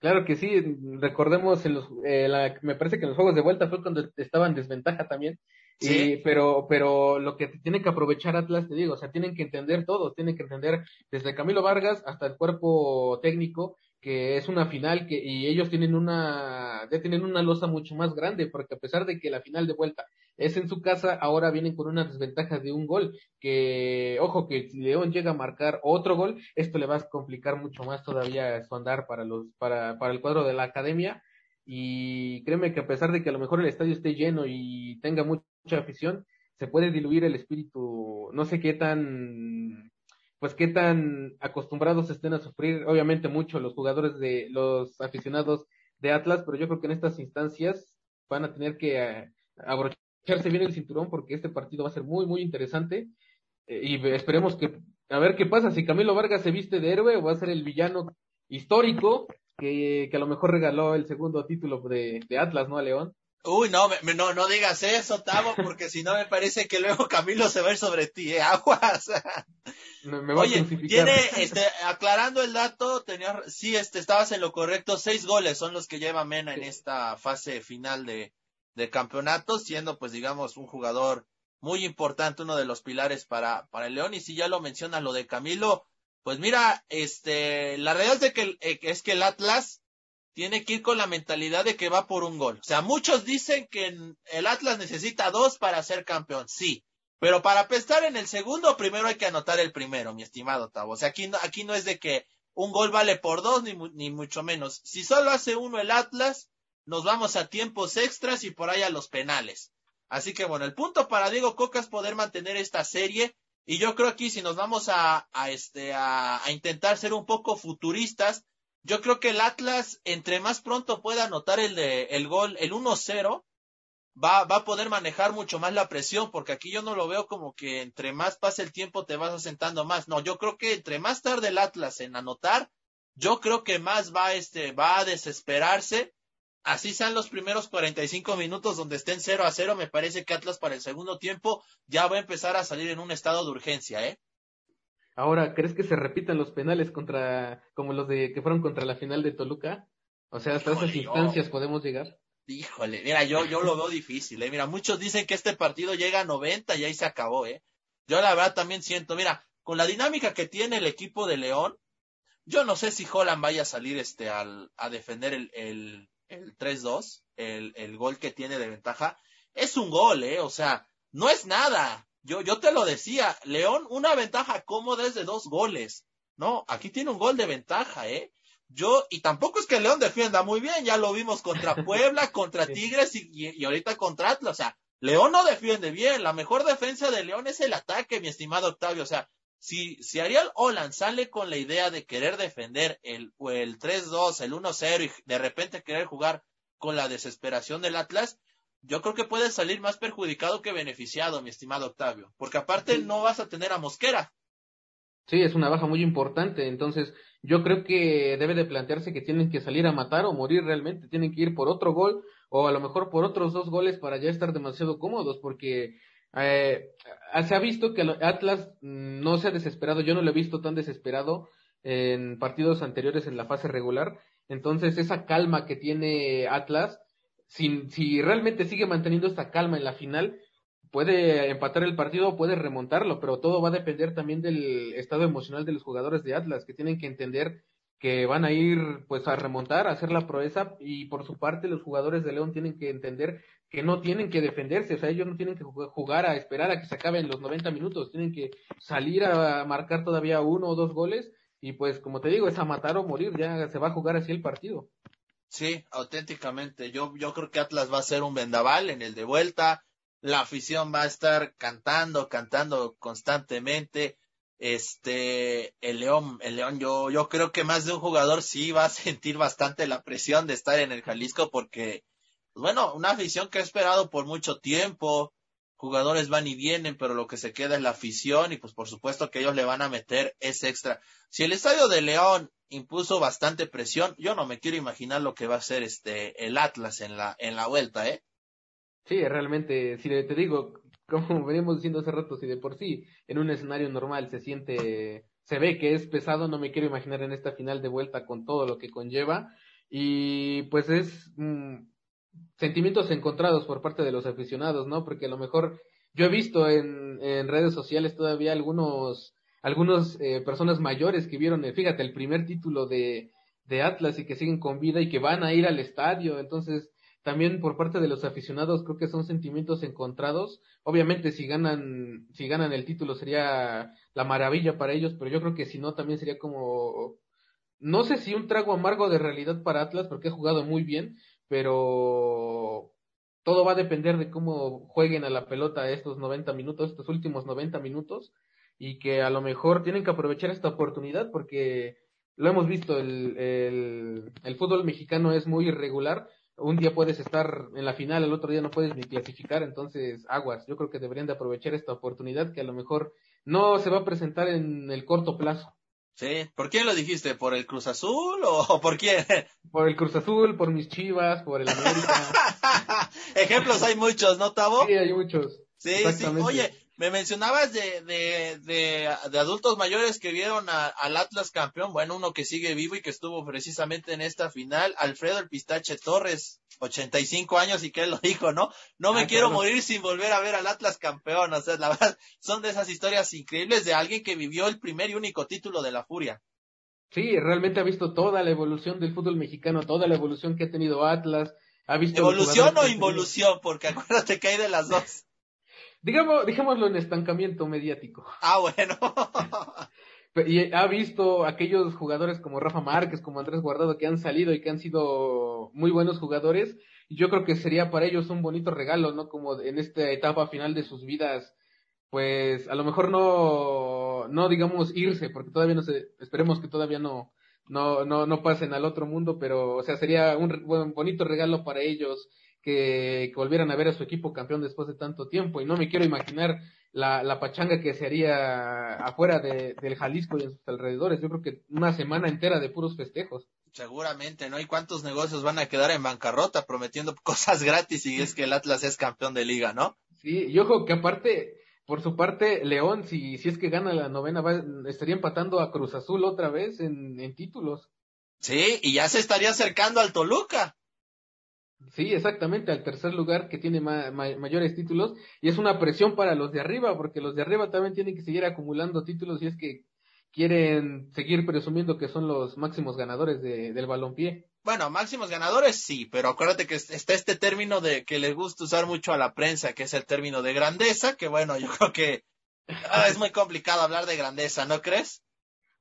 Claro que sí, recordemos, en los, eh, la, me parece que en los juegos de vuelta fue cuando estaba en desventaja también. Sí. pero, pero lo que tiene que aprovechar Atlas, te digo, o sea, tienen que entender todo, tienen que entender desde Camilo Vargas hasta el cuerpo técnico que es una final que y ellos tienen una ya tienen una losa mucho más grande porque a pesar de que la final de vuelta es en su casa ahora vienen con una desventaja de un gol que ojo que si León llega a marcar otro gol esto le va a complicar mucho más todavía su andar para los para para el cuadro de la academia y créeme que a pesar de que a lo mejor el estadio esté lleno y tenga mucha afición se puede diluir el espíritu no sé qué tan pues qué tan acostumbrados estén a sufrir, obviamente mucho los jugadores de los aficionados de Atlas, pero yo creo que en estas instancias van a tener que eh, abrocharse bien el cinturón porque este partido va a ser muy, muy interesante. eh, y esperemos que, a ver qué pasa, si Camilo Vargas se viste de héroe o va a ser el villano histórico que, que a lo mejor regaló el segundo título de, de Atlas, ¿no? A León. Uy, no, no, no digas eso, Tavo, porque si no me parece que luego Camilo se va a ir sobre ti, ¿eh? Aguas. Me, va Oye, tiene, este, aclarando el dato, tenía, sí, este, estabas en lo correcto, seis goles son los que lleva Mena en esta fase final de, de campeonato, siendo, pues, digamos, un jugador muy importante, uno de los pilares para, para el León, y si ya lo menciona lo de Camilo, pues mira, este, la realidad es de que, eh, es que el Atlas tiene que ir con la mentalidad de que va por un gol. O sea, muchos dicen que el Atlas necesita dos para ser campeón, sí. Pero para pestar en el segundo, primero hay que anotar el primero, mi estimado Tavo. O sea, aquí no, aquí no es de que un gol vale por dos, ni, ni mucho menos. Si solo hace uno el Atlas, nos vamos a tiempos extras y por ahí a los penales. Así que bueno, el punto para Diego Coca es poder mantener esta serie. Y yo creo aquí, si nos vamos a, a este, a, a intentar ser un poco futuristas, yo creo que el Atlas, entre más pronto pueda anotar el, de, el gol, el 1-0, va, va a poder manejar mucho más la presión, porque aquí yo no lo veo como que entre más pase el tiempo te vas asentando más. No, yo creo que entre más tarde el Atlas en anotar, yo creo que más va, este, va a desesperarse. Así sean los primeros 45 minutos donde estén 0 a 0, me parece que Atlas para el segundo tiempo ya va a empezar a salir en un estado de urgencia, ¿eh? Ahora, ¿crees que se repitan los penales contra, como los de que fueron contra la final de Toluca? O sea, hasta esas instancias podemos llegar. Híjole, mira, yo, yo lo veo difícil, eh. Mira, muchos dicen que este partido llega a 90 y ahí se acabó, eh. Yo la verdad también siento, mira, con la dinámica que tiene el equipo de León, yo no sé si Holland vaya a salir este al, a defender el, el, el 3-2, el, el gol que tiene de ventaja. Es un gol, eh, o sea, no es nada. Yo, yo te lo decía, León, una ventaja cómoda es de dos goles. No, aquí tiene un gol de ventaja, ¿eh? Yo, y tampoco es que León defienda muy bien, ya lo vimos contra Puebla, contra Tigres y, y, ahorita contra Atlas. O sea, León no defiende bien. La mejor defensa de León es el ataque, mi estimado Octavio. O sea, si, si Ariel Holland sale con la idea de querer defender el, el 3-2, el 1-0 y de repente querer jugar con la desesperación del Atlas, yo creo que puede salir más perjudicado que beneficiado, mi estimado Octavio, porque aparte sí. no vas a tener a Mosquera. Sí, es una baja muy importante, entonces yo creo que debe de plantearse que tienen que salir a matar o morir realmente, tienen que ir por otro gol o a lo mejor por otros dos goles para ya estar demasiado cómodos, porque eh, se ha visto que Atlas no se ha desesperado, yo no lo he visto tan desesperado en partidos anteriores en la fase regular, entonces esa calma que tiene Atlas si, si realmente sigue manteniendo esta calma en la final, puede empatar el partido puede remontarlo, pero todo va a depender también del estado emocional de los jugadores de Atlas, que tienen que entender que van a ir pues a remontar, a hacer la proeza y por su parte los jugadores de León tienen que entender que no tienen que defenderse, o sea, ellos no tienen que jugar a esperar a que se acaben los 90 minutos, tienen que salir a marcar todavía uno o dos goles y pues como te digo, es a matar o morir, ya se va a jugar así el partido. Sí, auténticamente. Yo, yo creo que Atlas va a ser un vendaval en el de vuelta. La afición va a estar cantando, cantando constantemente. Este, el León, el León, yo, yo creo que más de un jugador sí va a sentir bastante la presión de estar en el Jalisco porque, bueno, una afición que ha esperado por mucho tiempo. Jugadores van y vienen, pero lo que se queda es la afición y pues por supuesto que ellos le van a meter ese extra. Si el estadio de León impuso bastante presión. Yo no me quiero imaginar lo que va a hacer este el Atlas en la en la vuelta, ¿eh? Sí, realmente, si te digo, como veníamos diciendo hace rato, si de por sí en un escenario normal se siente, se ve que es pesado, no me quiero imaginar en esta final de vuelta con todo lo que conlleva y pues es mmm, sentimientos encontrados por parte de los aficionados, ¿no? Porque a lo mejor yo he visto en, en redes sociales todavía algunos algunas eh, personas mayores que vieron, eh, fíjate, el primer título de, de Atlas y que siguen con vida y que van a ir al estadio. Entonces, también por parte de los aficionados creo que son sentimientos encontrados. Obviamente si ganan, si ganan el título sería la maravilla para ellos, pero yo creo que si no también sería como, no sé si un trago amargo de realidad para Atlas porque ha jugado muy bien, pero todo va a depender de cómo jueguen a la pelota estos 90 minutos, estos últimos 90 minutos y que a lo mejor tienen que aprovechar esta oportunidad porque lo hemos visto, el, el, el fútbol mexicano es muy irregular, un día puedes estar en la final, el otro día no puedes ni clasificar, entonces aguas. Yo creo que deberían de aprovechar esta oportunidad que a lo mejor no se va a presentar en el corto plazo. Sí, ¿por quién lo dijiste? ¿Por el Cruz Azul o por quién? Por el Cruz Azul, por mis Chivas, por el América. Ejemplos hay muchos, ¿no, Tavo? Sí, hay muchos. Sí, sí. Oye, me mencionabas de, de, de, de adultos mayores que vieron a, al Atlas campeón, bueno, uno que sigue vivo y que estuvo precisamente en esta final, Alfredo el Pistache Torres, 85 años y que él lo dijo, ¿no? No me Ah, quiero claro. morir sin volver a ver al Atlas campeón, o sea, la verdad, son de esas historias increíbles de alguien que vivió el primer y único título de la Furia. Sí, realmente ha visto toda la evolución del fútbol mexicano, toda la evolución que ha tenido Atlas. Ha visto ¿Evolución o involución? Porque acuérdate que hay de las dos. Digamos, dejémoslo en estancamiento mediático. Ah, bueno. Y ha visto aquellos jugadores como Rafa Márquez, como Andrés Guardado, que han salido y que han sido muy buenos jugadores. Y yo creo que sería para ellos un bonito regalo, ¿no? Como en esta etapa final de sus vidas, pues a lo mejor no, no digamos irse, porque todavía no sé, esperemos que todavía no, no, no, no pasen al otro mundo, pero, o sea, sería un buen- bonito regalo para ellos que, que volvieran a ver a su equipo campeón después de tanto tiempo. Y no me quiero imaginar la, la pachanga que se haría afuera de, del Jalisco y en sus alrededores. Yo creo que una semana entera de puros festejos. Seguramente, ¿no? ¿Y cuántos negocios van a quedar en bancarrota prometiendo cosas gratis si es que el Atlas es campeón de liga, ¿no? Sí, y ojo que aparte, por su parte, León, si, si es que gana la novena, va- estaría empatando a Cruz Azul otra vez en, en títulos. Sí, y ya se estaría acercando al Toluca. Sí, exactamente, al tercer lugar que tiene ma- ma- mayores títulos. Y es una presión para los de arriba, porque los de arriba también tienen que seguir acumulando títulos y es que quieren seguir presumiendo que son los máximos ganadores de, del balompié. Bueno, máximos ganadores sí, pero acuérdate que está este término de que le gusta usar mucho a la prensa, que es el término de grandeza, que bueno, yo creo que ah, es muy complicado hablar de grandeza, ¿no crees?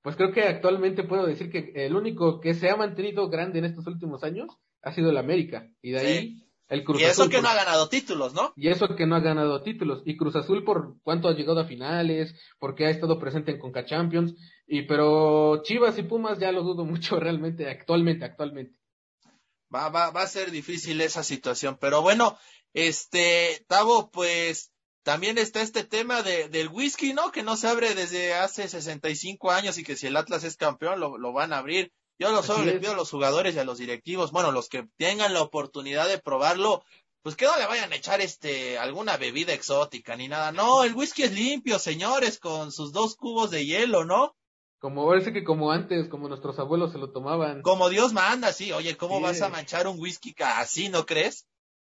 Pues creo que actualmente puedo decir que el único que se ha mantenido grande en estos últimos años ha sido el América. Y de ahí el Cruz y eso Azul. que por- no ha ganado títulos, ¿no? Y eso que no ha ganado títulos. Y Cruz Azul por cuánto ha llegado a finales, porque ha estado presente en Conca Champions. Y pero Chivas y Pumas ya lo dudo mucho realmente, actualmente, actualmente. Va, va, va a ser difícil esa situación, pero bueno, este, Tavo, pues también está este tema de, del whisky, ¿no? Que no se abre desde hace 65 años y que si el Atlas es campeón lo, lo van a abrir. Yo lo solo Así le es. pido a los jugadores y a los directivos, bueno, los que tengan la oportunidad de probarlo, pues que no le vayan a echar este alguna bebida exótica ni nada. No, el whisky es limpio, señores, con sus dos cubos de hielo, ¿no? Como parece que como antes, como nuestros abuelos se lo tomaban, Como Dios manda, sí. Oye, ¿cómo Sí. vas a manchar un whisky así, no crees?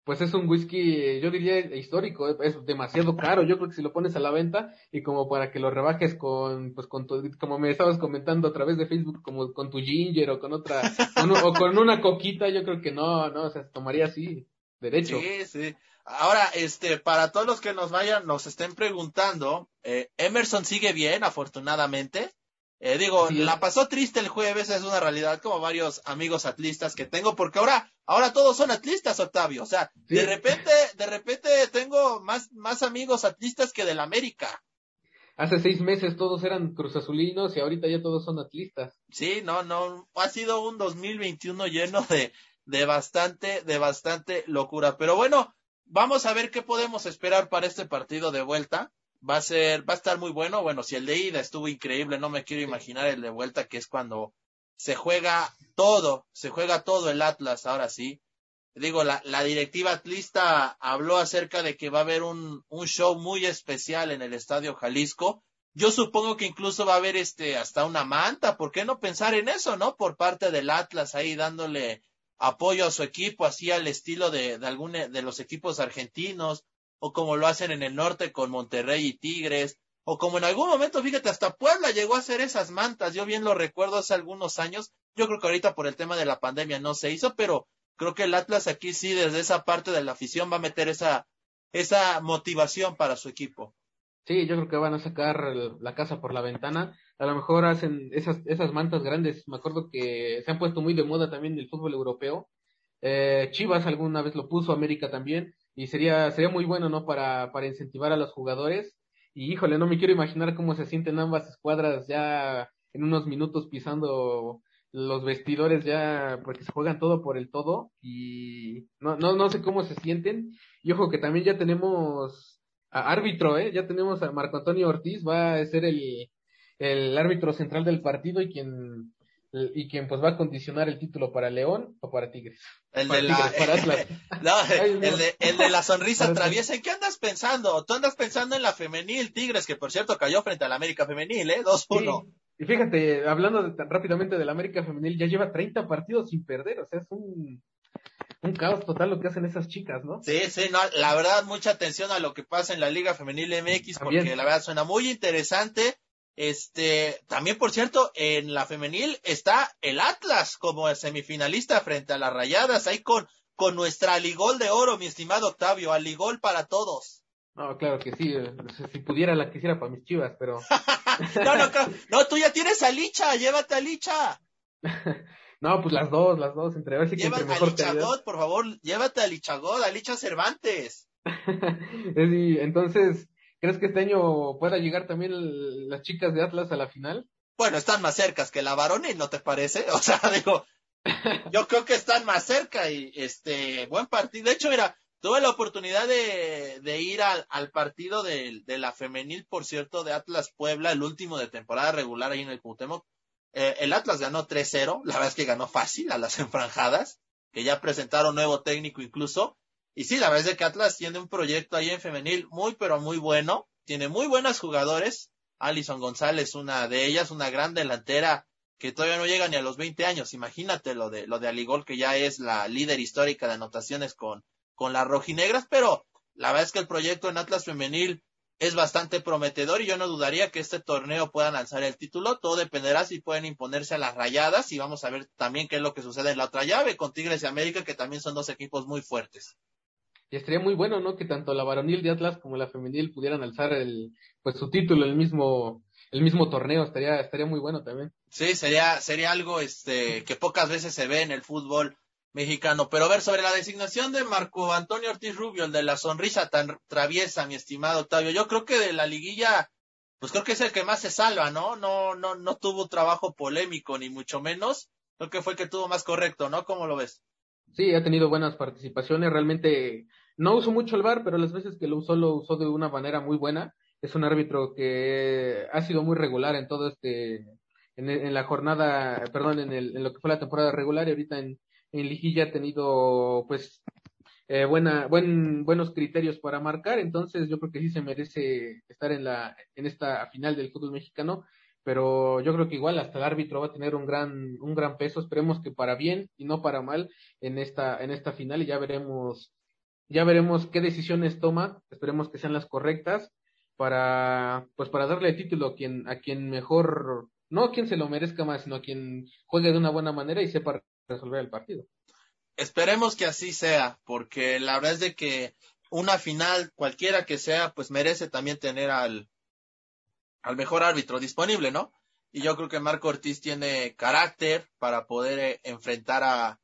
Pues es un whisky, yo diría histórico, es demasiado caro. Yo creo que si lo pones a la venta y como para que lo rebajes con, pues con tu, como me estabas comentando a través de Facebook, como con tu ginger o con otra, con o con una coquita, yo creo que no, no, o sea, se tomaría así, derecho. Sí, sí. Ahora, este, para todos los que nos vayan, nos estén preguntando, eh, Emerson sigue bien, afortunadamente. Eh, digo, la pasó triste el jueves, es una realidad, como varios amigos atlistas que tengo, porque ahora, ahora todos son atlistas, Octavio. O sea, Sí. de repente, de repente tengo más, más amigos atlistas que del América. Hace seis meses todos eran cruzazulinos y ahorita ya todos son atlistas. Sí, no, no, ha sido un 2021 lleno de, de bastante, de bastante locura. Pero bueno, vamos a ver qué podemos esperar para este partido de vuelta. Va a ser, va a estar muy bueno. Bueno, si el de ida estuvo increíble, no me quiero imaginar el de vuelta, que es cuando se juega todo, se juega todo el Atlas, ahora sí. Digo, la, directiva atlista habló acerca de que va a haber un, show muy especial en el Estadio Jalisco. Yo supongo que incluso va a haber este hasta una manta, ¿por qué no pensar en eso, no? Por parte del Atlas ahí dándole apoyo a su equipo, así al estilo de, de algún de los equipos argentinos, o como lo hacen en el norte con Monterrey y Tigres, o como en algún momento, fíjate, hasta Puebla llegó a hacer esas mantas, yo bien lo recuerdo hace algunos años, yo creo que ahorita por el tema de la pandemia no se hizo, pero creo que el Atlas aquí sí, desde esa parte de la afición, va a meter esa, esa motivación para su equipo. Sí, yo creo que van a sacar la casa por la ventana. A lo mejor hacen esas, esas mantas grandes. Me acuerdo que se han puesto muy de moda también el fútbol europeo. Eh, Chivas alguna vez lo puso, América también. Y sería, sería muy bueno, ¿no? Para, para incentivar a los jugadores. Y híjole, no me quiero imaginar cómo se sienten ambas escuadras ya en unos minutos pisando los vestidores ya, porque se juegan todo por el todo y no, no, no sé cómo se sienten. Y ojo que también ya tenemos a árbitro, ¿eh? Ya tenemos a Marco Antonio Ortiz, va a ser el, el árbitro central del partido y quien y quien pues va a condicionar el título para León o para Tigres. El de la el, de, el de la sonrisa traviesa. ¿En qué andas pensando? Tú andas pensando en la femenil Tigres, que por cierto cayó frente a la América femenil, ¿eh? 2-1. Y fíjate, hablando tan rápidamente de la América femenil, ya lleva 30 partidos sin perder, o sea, es un un caos total lo que hacen esas chicas, ¿no? Sí, sí, no, la verdad, mucha atención a lo que pasa en la Liga Femenil MX, porque la verdad suena muy interesante. Este, también por cierto, en la femenil está el Atlas como semifinalista frente a las Rayadas, ahí con, con nuestra Aligol de oro, mi estimado Octavio, Aligol para todos. No, claro que sí, eh, si pudiera la quisiera para mis chivas, pero... no, no, no, tú ya tienes a Licha, llévate a Licha. no, pues las dos, las dos, entre ver si Llévate a Lichagot, por favor, llévate a Lichagot, a Licha Cervantes. entonces, ¿Crees que este año pueda llegar también las chicas de Atlas a la final? Bueno, están más cercas que la varonil, ¿no te parece? O sea, digo, yo creo que están más cerca y este, buen partido. De hecho, mira, tuve la oportunidad de, ir al, partido de, de, la femenil, por cierto, de Atlas Puebla, el último de temporada regular ahí en el Cuauhtémoc. Eh, el Atlas ganó 3-0, la verdad es que ganó fácil a las enfranjadas, que ya presentaron nuevo técnico incluso. Y sí, la verdad es que Atlas tiene un proyecto ahí en femenil muy, pero muy bueno. Tiene muy buenas jugadores. Alison González, una de ellas, una gran delantera que todavía no llega ni a los 20 años. Imagínate lo de, lo de Aligol, que ya es la líder histórica de anotaciones con, con las rojinegras, pero la verdad es que el proyecto en Atlas femenil es bastante prometedor y yo no dudaría que este torneo pueda lanzar el título. Todo dependerá si pueden imponerse a las rayadas y vamos a ver también qué es lo que sucede en la otra llave con Tigres y América, que también son dos equipos muy fuertes. Y estaría muy bueno, ¿no? Que tanto la varonil de Atlas como la femenil pudieran alzar el, pues su título el mismo, el mismo torneo. Estaría, estaría muy bueno también. Sí, sería, sería algo, este, que pocas veces se ve en el fútbol mexicano. Pero a ver, sobre la designación de Marco Antonio Ortiz Rubio, el de la sonrisa tan traviesa, mi estimado Octavio, yo creo que de la liguilla, pues creo que es el que más se salva, ¿no? No, no, no tuvo trabajo polémico, ni mucho menos. Creo que fue el que tuvo más correcto, ¿no? ¿Cómo lo ves? Sí, ha tenido buenas participaciones. Realmente no uso mucho el VAR, pero las veces que lo usó, lo usó de una manera muy buena. Es un árbitro que ha sido muy regular en todo este, en, la jornada, perdón, en, el, en lo que fue la temporada regular y ahorita en, en Liguilla ha tenido, pues, eh, buena, buen, buenos criterios para marcar. Entonces yo creo que sí se merece estar en la, en esta final del fútbol mexicano pero yo creo que igual hasta el árbitro va a tener un gran un gran peso esperemos que para bien y no para mal en esta en esta final y ya veremos ya veremos qué decisiones toma, esperemos que sean las correctas para, pues para darle título a quien, a quien mejor, no a quien se lo merezca más, sino a quien juegue de una buena manera y sepa resolver el partido. Esperemos que así sea, porque la verdad es de que una final, cualquiera que sea, pues merece también tener al, al mejor árbitro disponible, ¿no? Y yo creo que Marco Ortiz tiene carácter para poder eh, enfrentar a,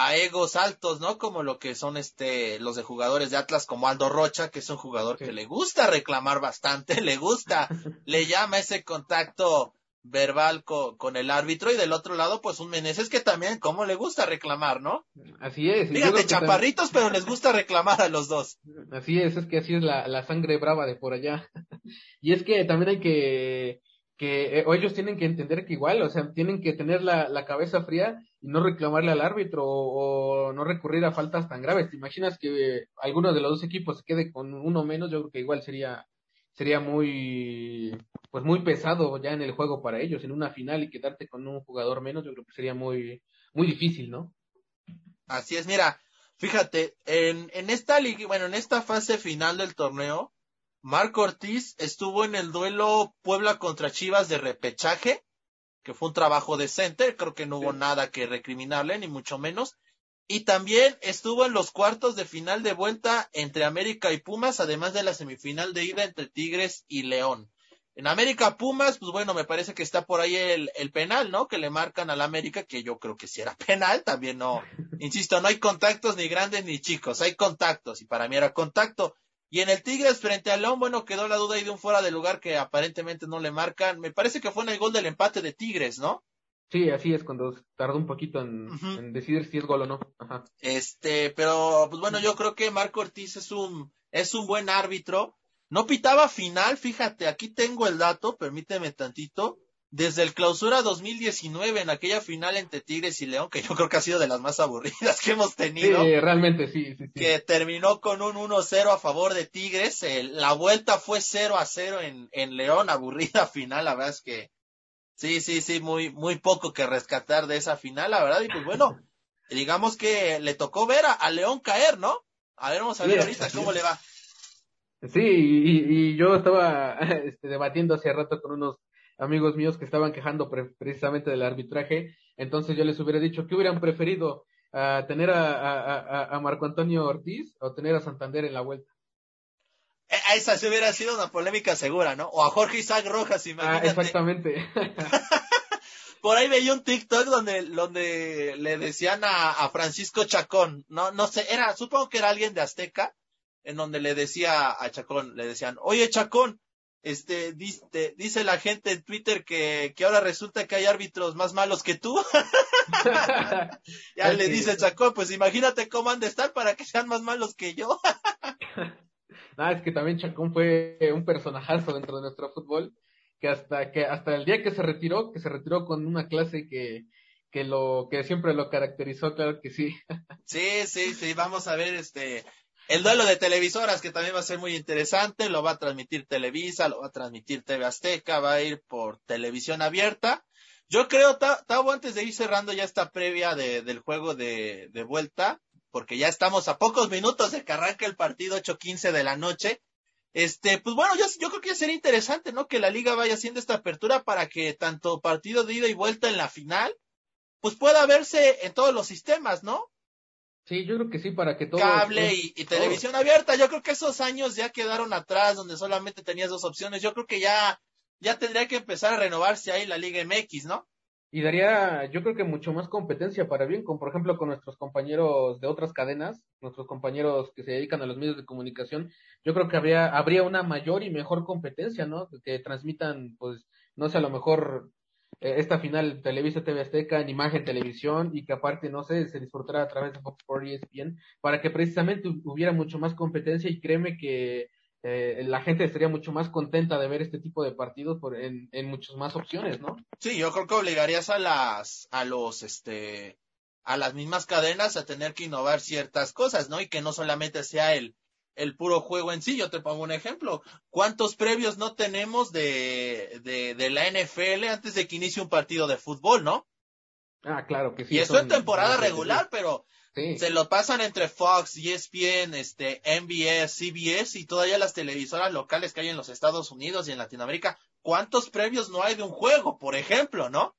a egos altos, ¿no? Como lo que son este los de jugadores de Atlas como Aldo Rocha, que es un jugador que le gusta reclamar bastante, le gusta, le llama ese contacto verbal con, el árbitro y del otro lado pues un Meneses que también como le gusta reclamar, ¿no? Así es. Fíjate, chaparritos, pero les gusta reclamar a los dos. Así es, es que así es la, la sangre brava de por allá. y es que también hay que que eh, ellos tienen que entender que igual, o sea, tienen que tener la, la cabeza fría y no reclamarle al árbitro o, no recurrir a faltas tan graves. ¿Te imaginas que alguno de los dos equipos se quede con uno menos? Yo creo que igual sería sería muy pues muy pesado ya en el juego para ellos en una final y quedarte con un jugador menos, yo creo que sería muy muy difícil, ¿no? Así es, mira, fíjate, en, en esta liga, bueno, en esta fase final del torneo, Marco Ortiz estuvo en el duelo Puebla contra Chivas de repechaje, que fue un trabajo decente, creo que no hubo nada que recriminarle, ni mucho menos. Y también estuvo en los cuartos de final de vuelta entre América y Pumas, además de la semifinal de ida entre Tigres y León. En América Pumas, pues bueno, me parece que está por ahí el, el penal, ¿no? Que le marcan al América, que yo creo que si era penal, también no, insisto, no hay contactos ni grandes ni chicos, hay contactos, y para mí era contacto. Y en el Tigres frente al León, bueno, quedó la duda ahí de un fuera de lugar que aparentemente no le marcan. Me parece que fue en el gol del empate de Tigres, ¿no? Sí, así es, cuando tardó un poquito en, decidir si es gol o no. Ajá. Este, pero pues bueno, yo creo que Marco Ortiz es un, es un buen árbitro. No pitaba final, fíjate, aquí tengo el dato, permíteme tantito. Desde el clausura 2019, en aquella final entre Tigres y León, que yo creo que ha sido de las más aburridas que hemos tenido. Sí, realmente sí, sí, Que terminó con un 1-0 a favor de Tigres. la vuelta fue 0 a 0 en, en León, aburrida final, la verdad es que Sí, sí, sí, muy, muy poco que rescatar de esa final, la verdad. Y pues bueno, digamos que le tocó ver a, León caer, ¿no? A ver, vamos a ver ahorita cómo le va. Sí, y, yo estaba este, debatiendo hace rato con unos amigos míos que estaban quejando precisamente del arbitraje. Entonces yo les hubiera dicho que hubieran preferido a tener a, a, Marco Antonio Ortiz o tener a Santander en la vuelta. Eh, esa sí hubiera sido una polémica segura, ¿no? O a Jorge Isaac Rojas, ah, imagínate. Ah, exactamente. Por ahí veía un TikTok donde, donde le decían a, Francisco Chacón, no, no sé, era, supongo que era alguien de Azteca, en donde le decía a Chacón, le decían, oye Chacón, este, dice, dice la gente en Twitter que, que ahora resulta que hay árbitros más malos que tú. ya le dice Chacón, pues imagínate cómo han de estar para que sean más malos que yo. Ah, es que también Chacón fue un personajazo dentro de nuestro fútbol, que hasta que hasta el día que se retiró, que se retiró con una clase que que lo que siempre lo caracterizó, claro que sí. Sí, sí, sí, vamos a ver este el duelo de televisoras que también va a ser muy interesante, lo va a transmitir Televisa, lo va a transmitir TV Azteca, va a ir por televisión abierta. Yo creo, Tavo, antes de ir cerrando ya esta previa de, del juego de, de vuelta, porque ya estamos a pocos minutos de que arranque el partido 8-15 de la noche. Este, pues bueno, yo, yo creo que sería interesante, ¿no? Que la liga vaya haciendo esta apertura para que tanto partido de ida y vuelta en la final, pues pueda verse en todos los sistemas, ¿no? Sí, yo creo que sí, para que todo. Cable y, y televisión abierta. Yo creo que esos años ya quedaron atrás, donde solamente tenías dos opciones. Yo creo que ya, ya tendría que empezar a renovarse ahí la Liga MX, ¿no? y daría, yo creo que mucho más competencia para bien, con por ejemplo con nuestros compañeros de otras cadenas, nuestros compañeros que se dedican a los medios de comunicación, yo creo que habría, habría una mayor y mejor competencia, ¿no? Que transmitan, pues, no sé, a lo mejor esta final Televisa TV Azteca en imagen televisión y que aparte, no sé, se disfrutara a través de Fox Sports y ESPN para que precisamente hubiera mucho más competencia y créeme que eh, la gente estaría mucho más contenta de ver este tipo de partidos por, en, en muchas más opciones, ¿no? Sí, yo creo que obligarías a las, a los, este, a las mismas cadenas a tener que innovar ciertas cosas, ¿no? Y que no solamente sea el, el puro juego en sí. Yo te pongo un ejemplo. ¿Cuántos previos no tenemos de, de, de la NFL antes de que inicie un partido de fútbol, no? Ah, claro que sí. Y eso en temporada regular, pero se lo pasan entre Fox, ESPN, este, MBS, CBS y todavía las televisoras locales que hay en los Estados Unidos y en Latinoamérica. ¿Cuántos previos no hay de un juego, por ejemplo, no?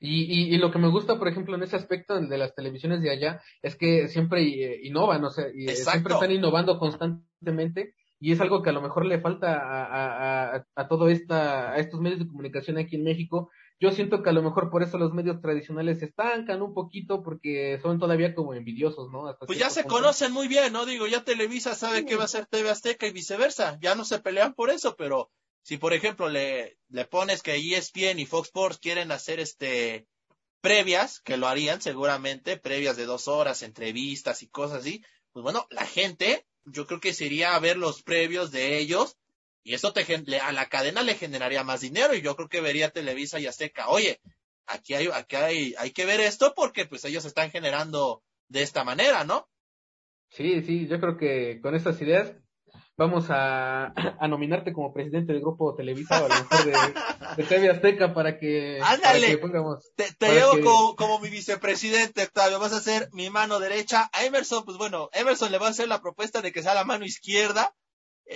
Y, y, lo que me gusta, por ejemplo, en ese aspecto de las televisiones de allá, es que siempre eh, innovan, o sea, y, eh, siempre están innovando constantemente, y es algo que a lo mejor le falta a, a, a, a todo esta, a estos medios de comunicación aquí en México, yo siento que a lo mejor por eso los medios tradicionales se estancan un poquito porque son todavía como envidiosos, ¿no? pues ya se conocen muy bien, ¿no? Digo, ya Televisa sabe que va a ser TV Azteca y viceversa, ya no se pelean por eso, pero si por ejemplo le, le pones que ESPN y Fox Sports quieren hacer este previas, que lo harían seguramente, previas de dos horas, entrevistas y cosas así, pues bueno, la gente, yo creo que sería a ver los previos de ellos y eso te, a la cadena le generaría más dinero y yo creo que vería Televisa y Azteca, oye, aquí hay, aquí hay, hay que ver esto porque pues ellos están generando de esta manera, ¿no? Sí, sí, yo creo que con estas ideas vamos a, a nominarte como presidente del grupo Televisa o a lo mejor de, de TV Azteca para que, Ándale, te, te llevo como, como, mi vicepresidente, Octavio, vas a ser mi mano derecha. A Emerson, pues bueno, Emerson le va a hacer la propuesta de que sea la mano izquierda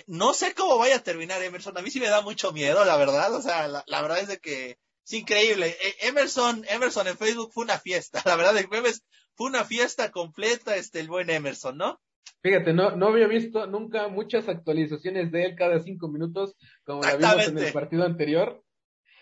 no sé cómo vaya a terminar Emerson. A mí sí me da mucho miedo, la verdad. O sea, la, verdad es de que es increíble. E, Emerson, Emerson en Facebook fue una fiesta. La verdad, el jueves fue una fiesta completa, este, el buen Emerson, ¿no? Fíjate, no, no había visto nunca muchas actualizaciones de él cada cinco minutos, como la vimos en el partido anterior.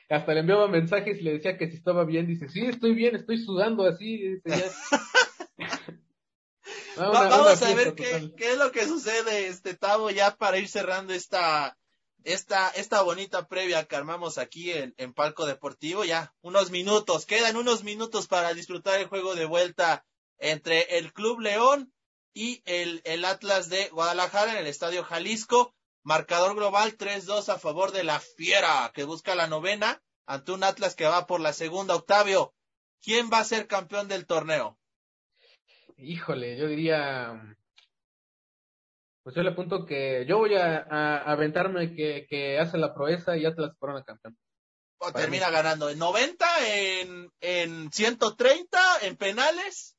Hasta le enviaba mensajes y le decía que si estaba bien. Dice, sí, estoy bien, estoy sudando así. vamos a ver qué, qué, es lo que sucede, este Tavo, ya para ir cerrando esta, esta, esta bonita previa que armamos aquí en, en Palco Deportivo. Ya, unos minutos, quedan unos minutos para disfrutar el juego de vuelta entre el Club León y el, el Atlas de Guadalajara en el Estadio Jalisco. Marcador global 3-2 a favor de la Fiera, que busca la novena ante un Atlas que va por la segunda. Octavio, ¿quién va a ser campeón del torneo? Híjole, yo diría pues yo le apunto que yo voy a, aventarme que, que, hace la proeza y Atlas corona campeón. O termina ganando en 90, en, en 130, en penales.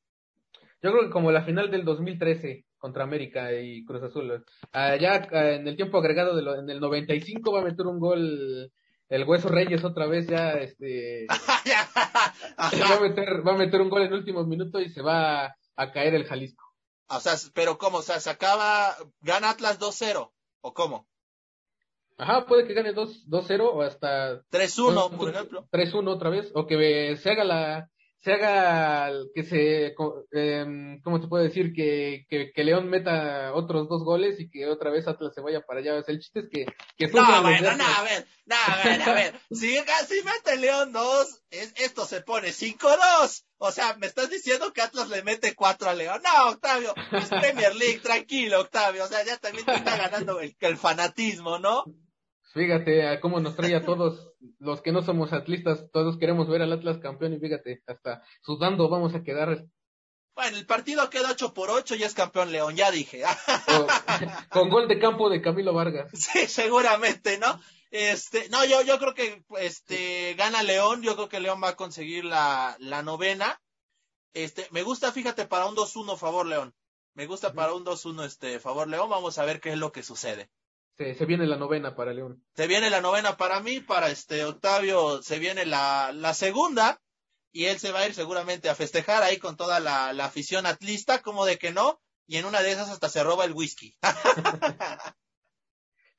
Yo creo que como la final del 2013 contra América y Cruz Azul. Allá en el tiempo agregado de en el 95 va a meter un gol el Hueso Reyes otra vez ya este va a meter va a meter un gol en últimos minutos y se va a caer el Jalisco. O sea, pero ¿cómo? O sea, se acaba, gana Atlas 2-0, ¿o cómo? Ajá, puede que gane 2-0 o hasta... 3-1, por ejemplo. 3-1 otra vez, o que se haga la, se haga que se, eh, ¿cómo te puedo decir? Que, que, que, León meta otros dos goles y que otra vez Atlas se vaya para allá. O sea, el chiste es que... que no, bueno, no, a ver, no, a ver, a ver. si, si mete León dos, es, esto se pone 5-2. O sea, me estás diciendo que Atlas le mete 4 a León. No, Octavio, es Premier League, tranquilo, Octavio. O sea, ya también te está ganando el, el fanatismo, ¿no? Fíjate a cómo nos trae a todos los que no somos atlistas, todos queremos ver al Atlas campeón y fíjate, hasta sudando vamos a quedar. Bueno, el partido queda 8 por 8 y es campeón León, ya dije. con gol de campo de Camilo Vargas. Sí, seguramente, ¿no? Este, no, yo, yo creo que este gana León, yo creo que León va a conseguir la, la novena. Este, me gusta, fíjate, para un 2-1 favor León. Me gusta para un 2-1 este favor León, vamos a ver qué es lo que sucede. Se, viene la novena para León. Se viene la novena para mí, para este Octavio se viene la, la segunda y él se va a ir seguramente a festejar ahí con toda la, la afición atlista, como de que no, y en una de esas hasta se roba el whisky.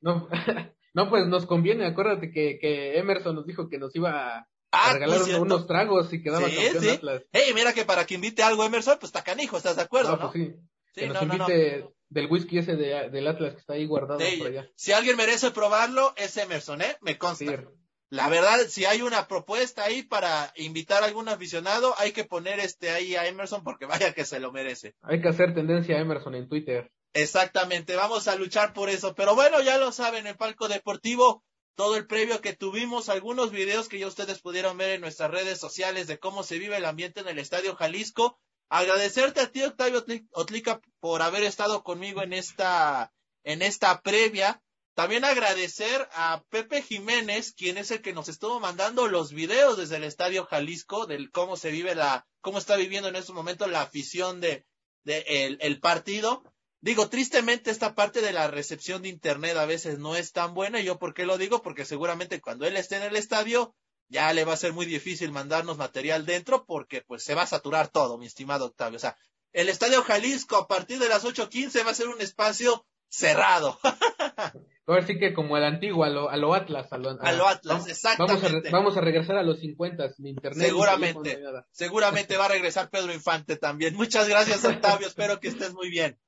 no, no, pues nos conviene, acuérdate que, que Emerson nos dijo que nos iba a, ah, regalar unos, tragos y quedaba campeón Atlas. Hey, mira que para que invite algo Emerson, pues está canijo, ¿estás de acuerdo? No, pues sí. Que nos invite del whisky ese de, del Atlas que está ahí guardado por allá. Si alguien merece probarlo, es Emerson, ¿eh? Me consta. La verdad, si hay una propuesta ahí para invitar a algún aficionado, hay que poner este ahí a Emerson porque vaya que se lo merece. Hay que hacer tendencia a Emerson en Twitter. Exactamente, vamos a luchar por eso. Pero bueno, ya lo saben, el Palco Deportivo, todo el previo que tuvimos, algunos videos que ya ustedes pudieron ver en nuestras redes sociales de cómo se vive el ambiente en el Estadio Jalisco. Agradecerte a ti, Octavio Otlica, por haber estado conmigo en esta, en esta previa. También agradecer a Pepe Jiménez, quien es el que nos estuvo mandando los videos desde el Estadio Jalisco, del cómo se vive la, cómo está viviendo en estos momentos la afición de, de el, partido. Digo, tristemente esta parte de la recepción de internet a veces no es tan buena. ¿Y yo por qué lo digo? Porque seguramente cuando él esté en el estadio ya le va a ser muy difícil mandarnos material dentro porque pues se va a saturar todo, mi estimado Octavio. O sea, el Estadio Jalisco a partir de las 8.15 va a ser un espacio cerrado. Ahora sí que como el antiguo, a lo, a lo Atlas. A lo, Atlas, exactamente. Vamos a, regresar a los 50 de internet. Seguramente, seguramente va a regresar Pedro Infante también. Muchas gracias Octavio, espero que estés muy bien.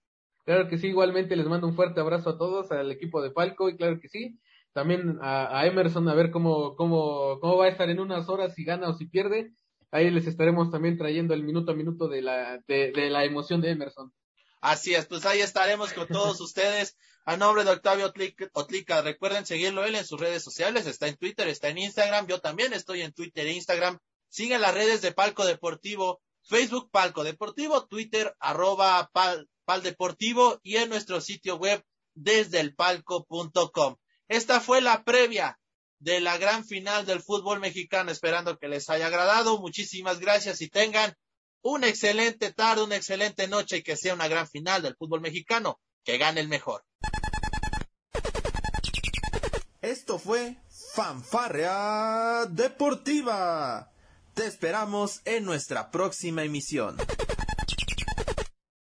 Claro que sí, igualmente les mando un fuerte abrazo a todos, al equipo de Palco y claro que sí, también a, Emerson a ver cómo, cómo, cómo va a estar en unas horas, si gana o si pierde. Ahí les estaremos también trayendo el minuto a minuto de la, de, la emoción de Emerson. Así es, pues ahí estaremos con todos ustedes. A nombre de Octavio Otlica, recuerden seguirlo él en sus redes sociales, está en Twitter, está en Instagram, yo también estoy en Twitter e Instagram. Sigan las redes de Palco Deportivo, Facebook Palco Deportivo, Twitter arroba pal, Pal Deportivo y en nuestro sitio web desde el palco.com. Esta fue la previa de la gran final del fútbol mexicano, esperando que les haya agradado. Muchísimas gracias y tengan una excelente tarde, una excelente noche y que sea una gran final del fútbol mexicano. Que gane el mejor. Esto fue Fanfarrea Deportiva. Te esperamos en nuestra próxima emisión.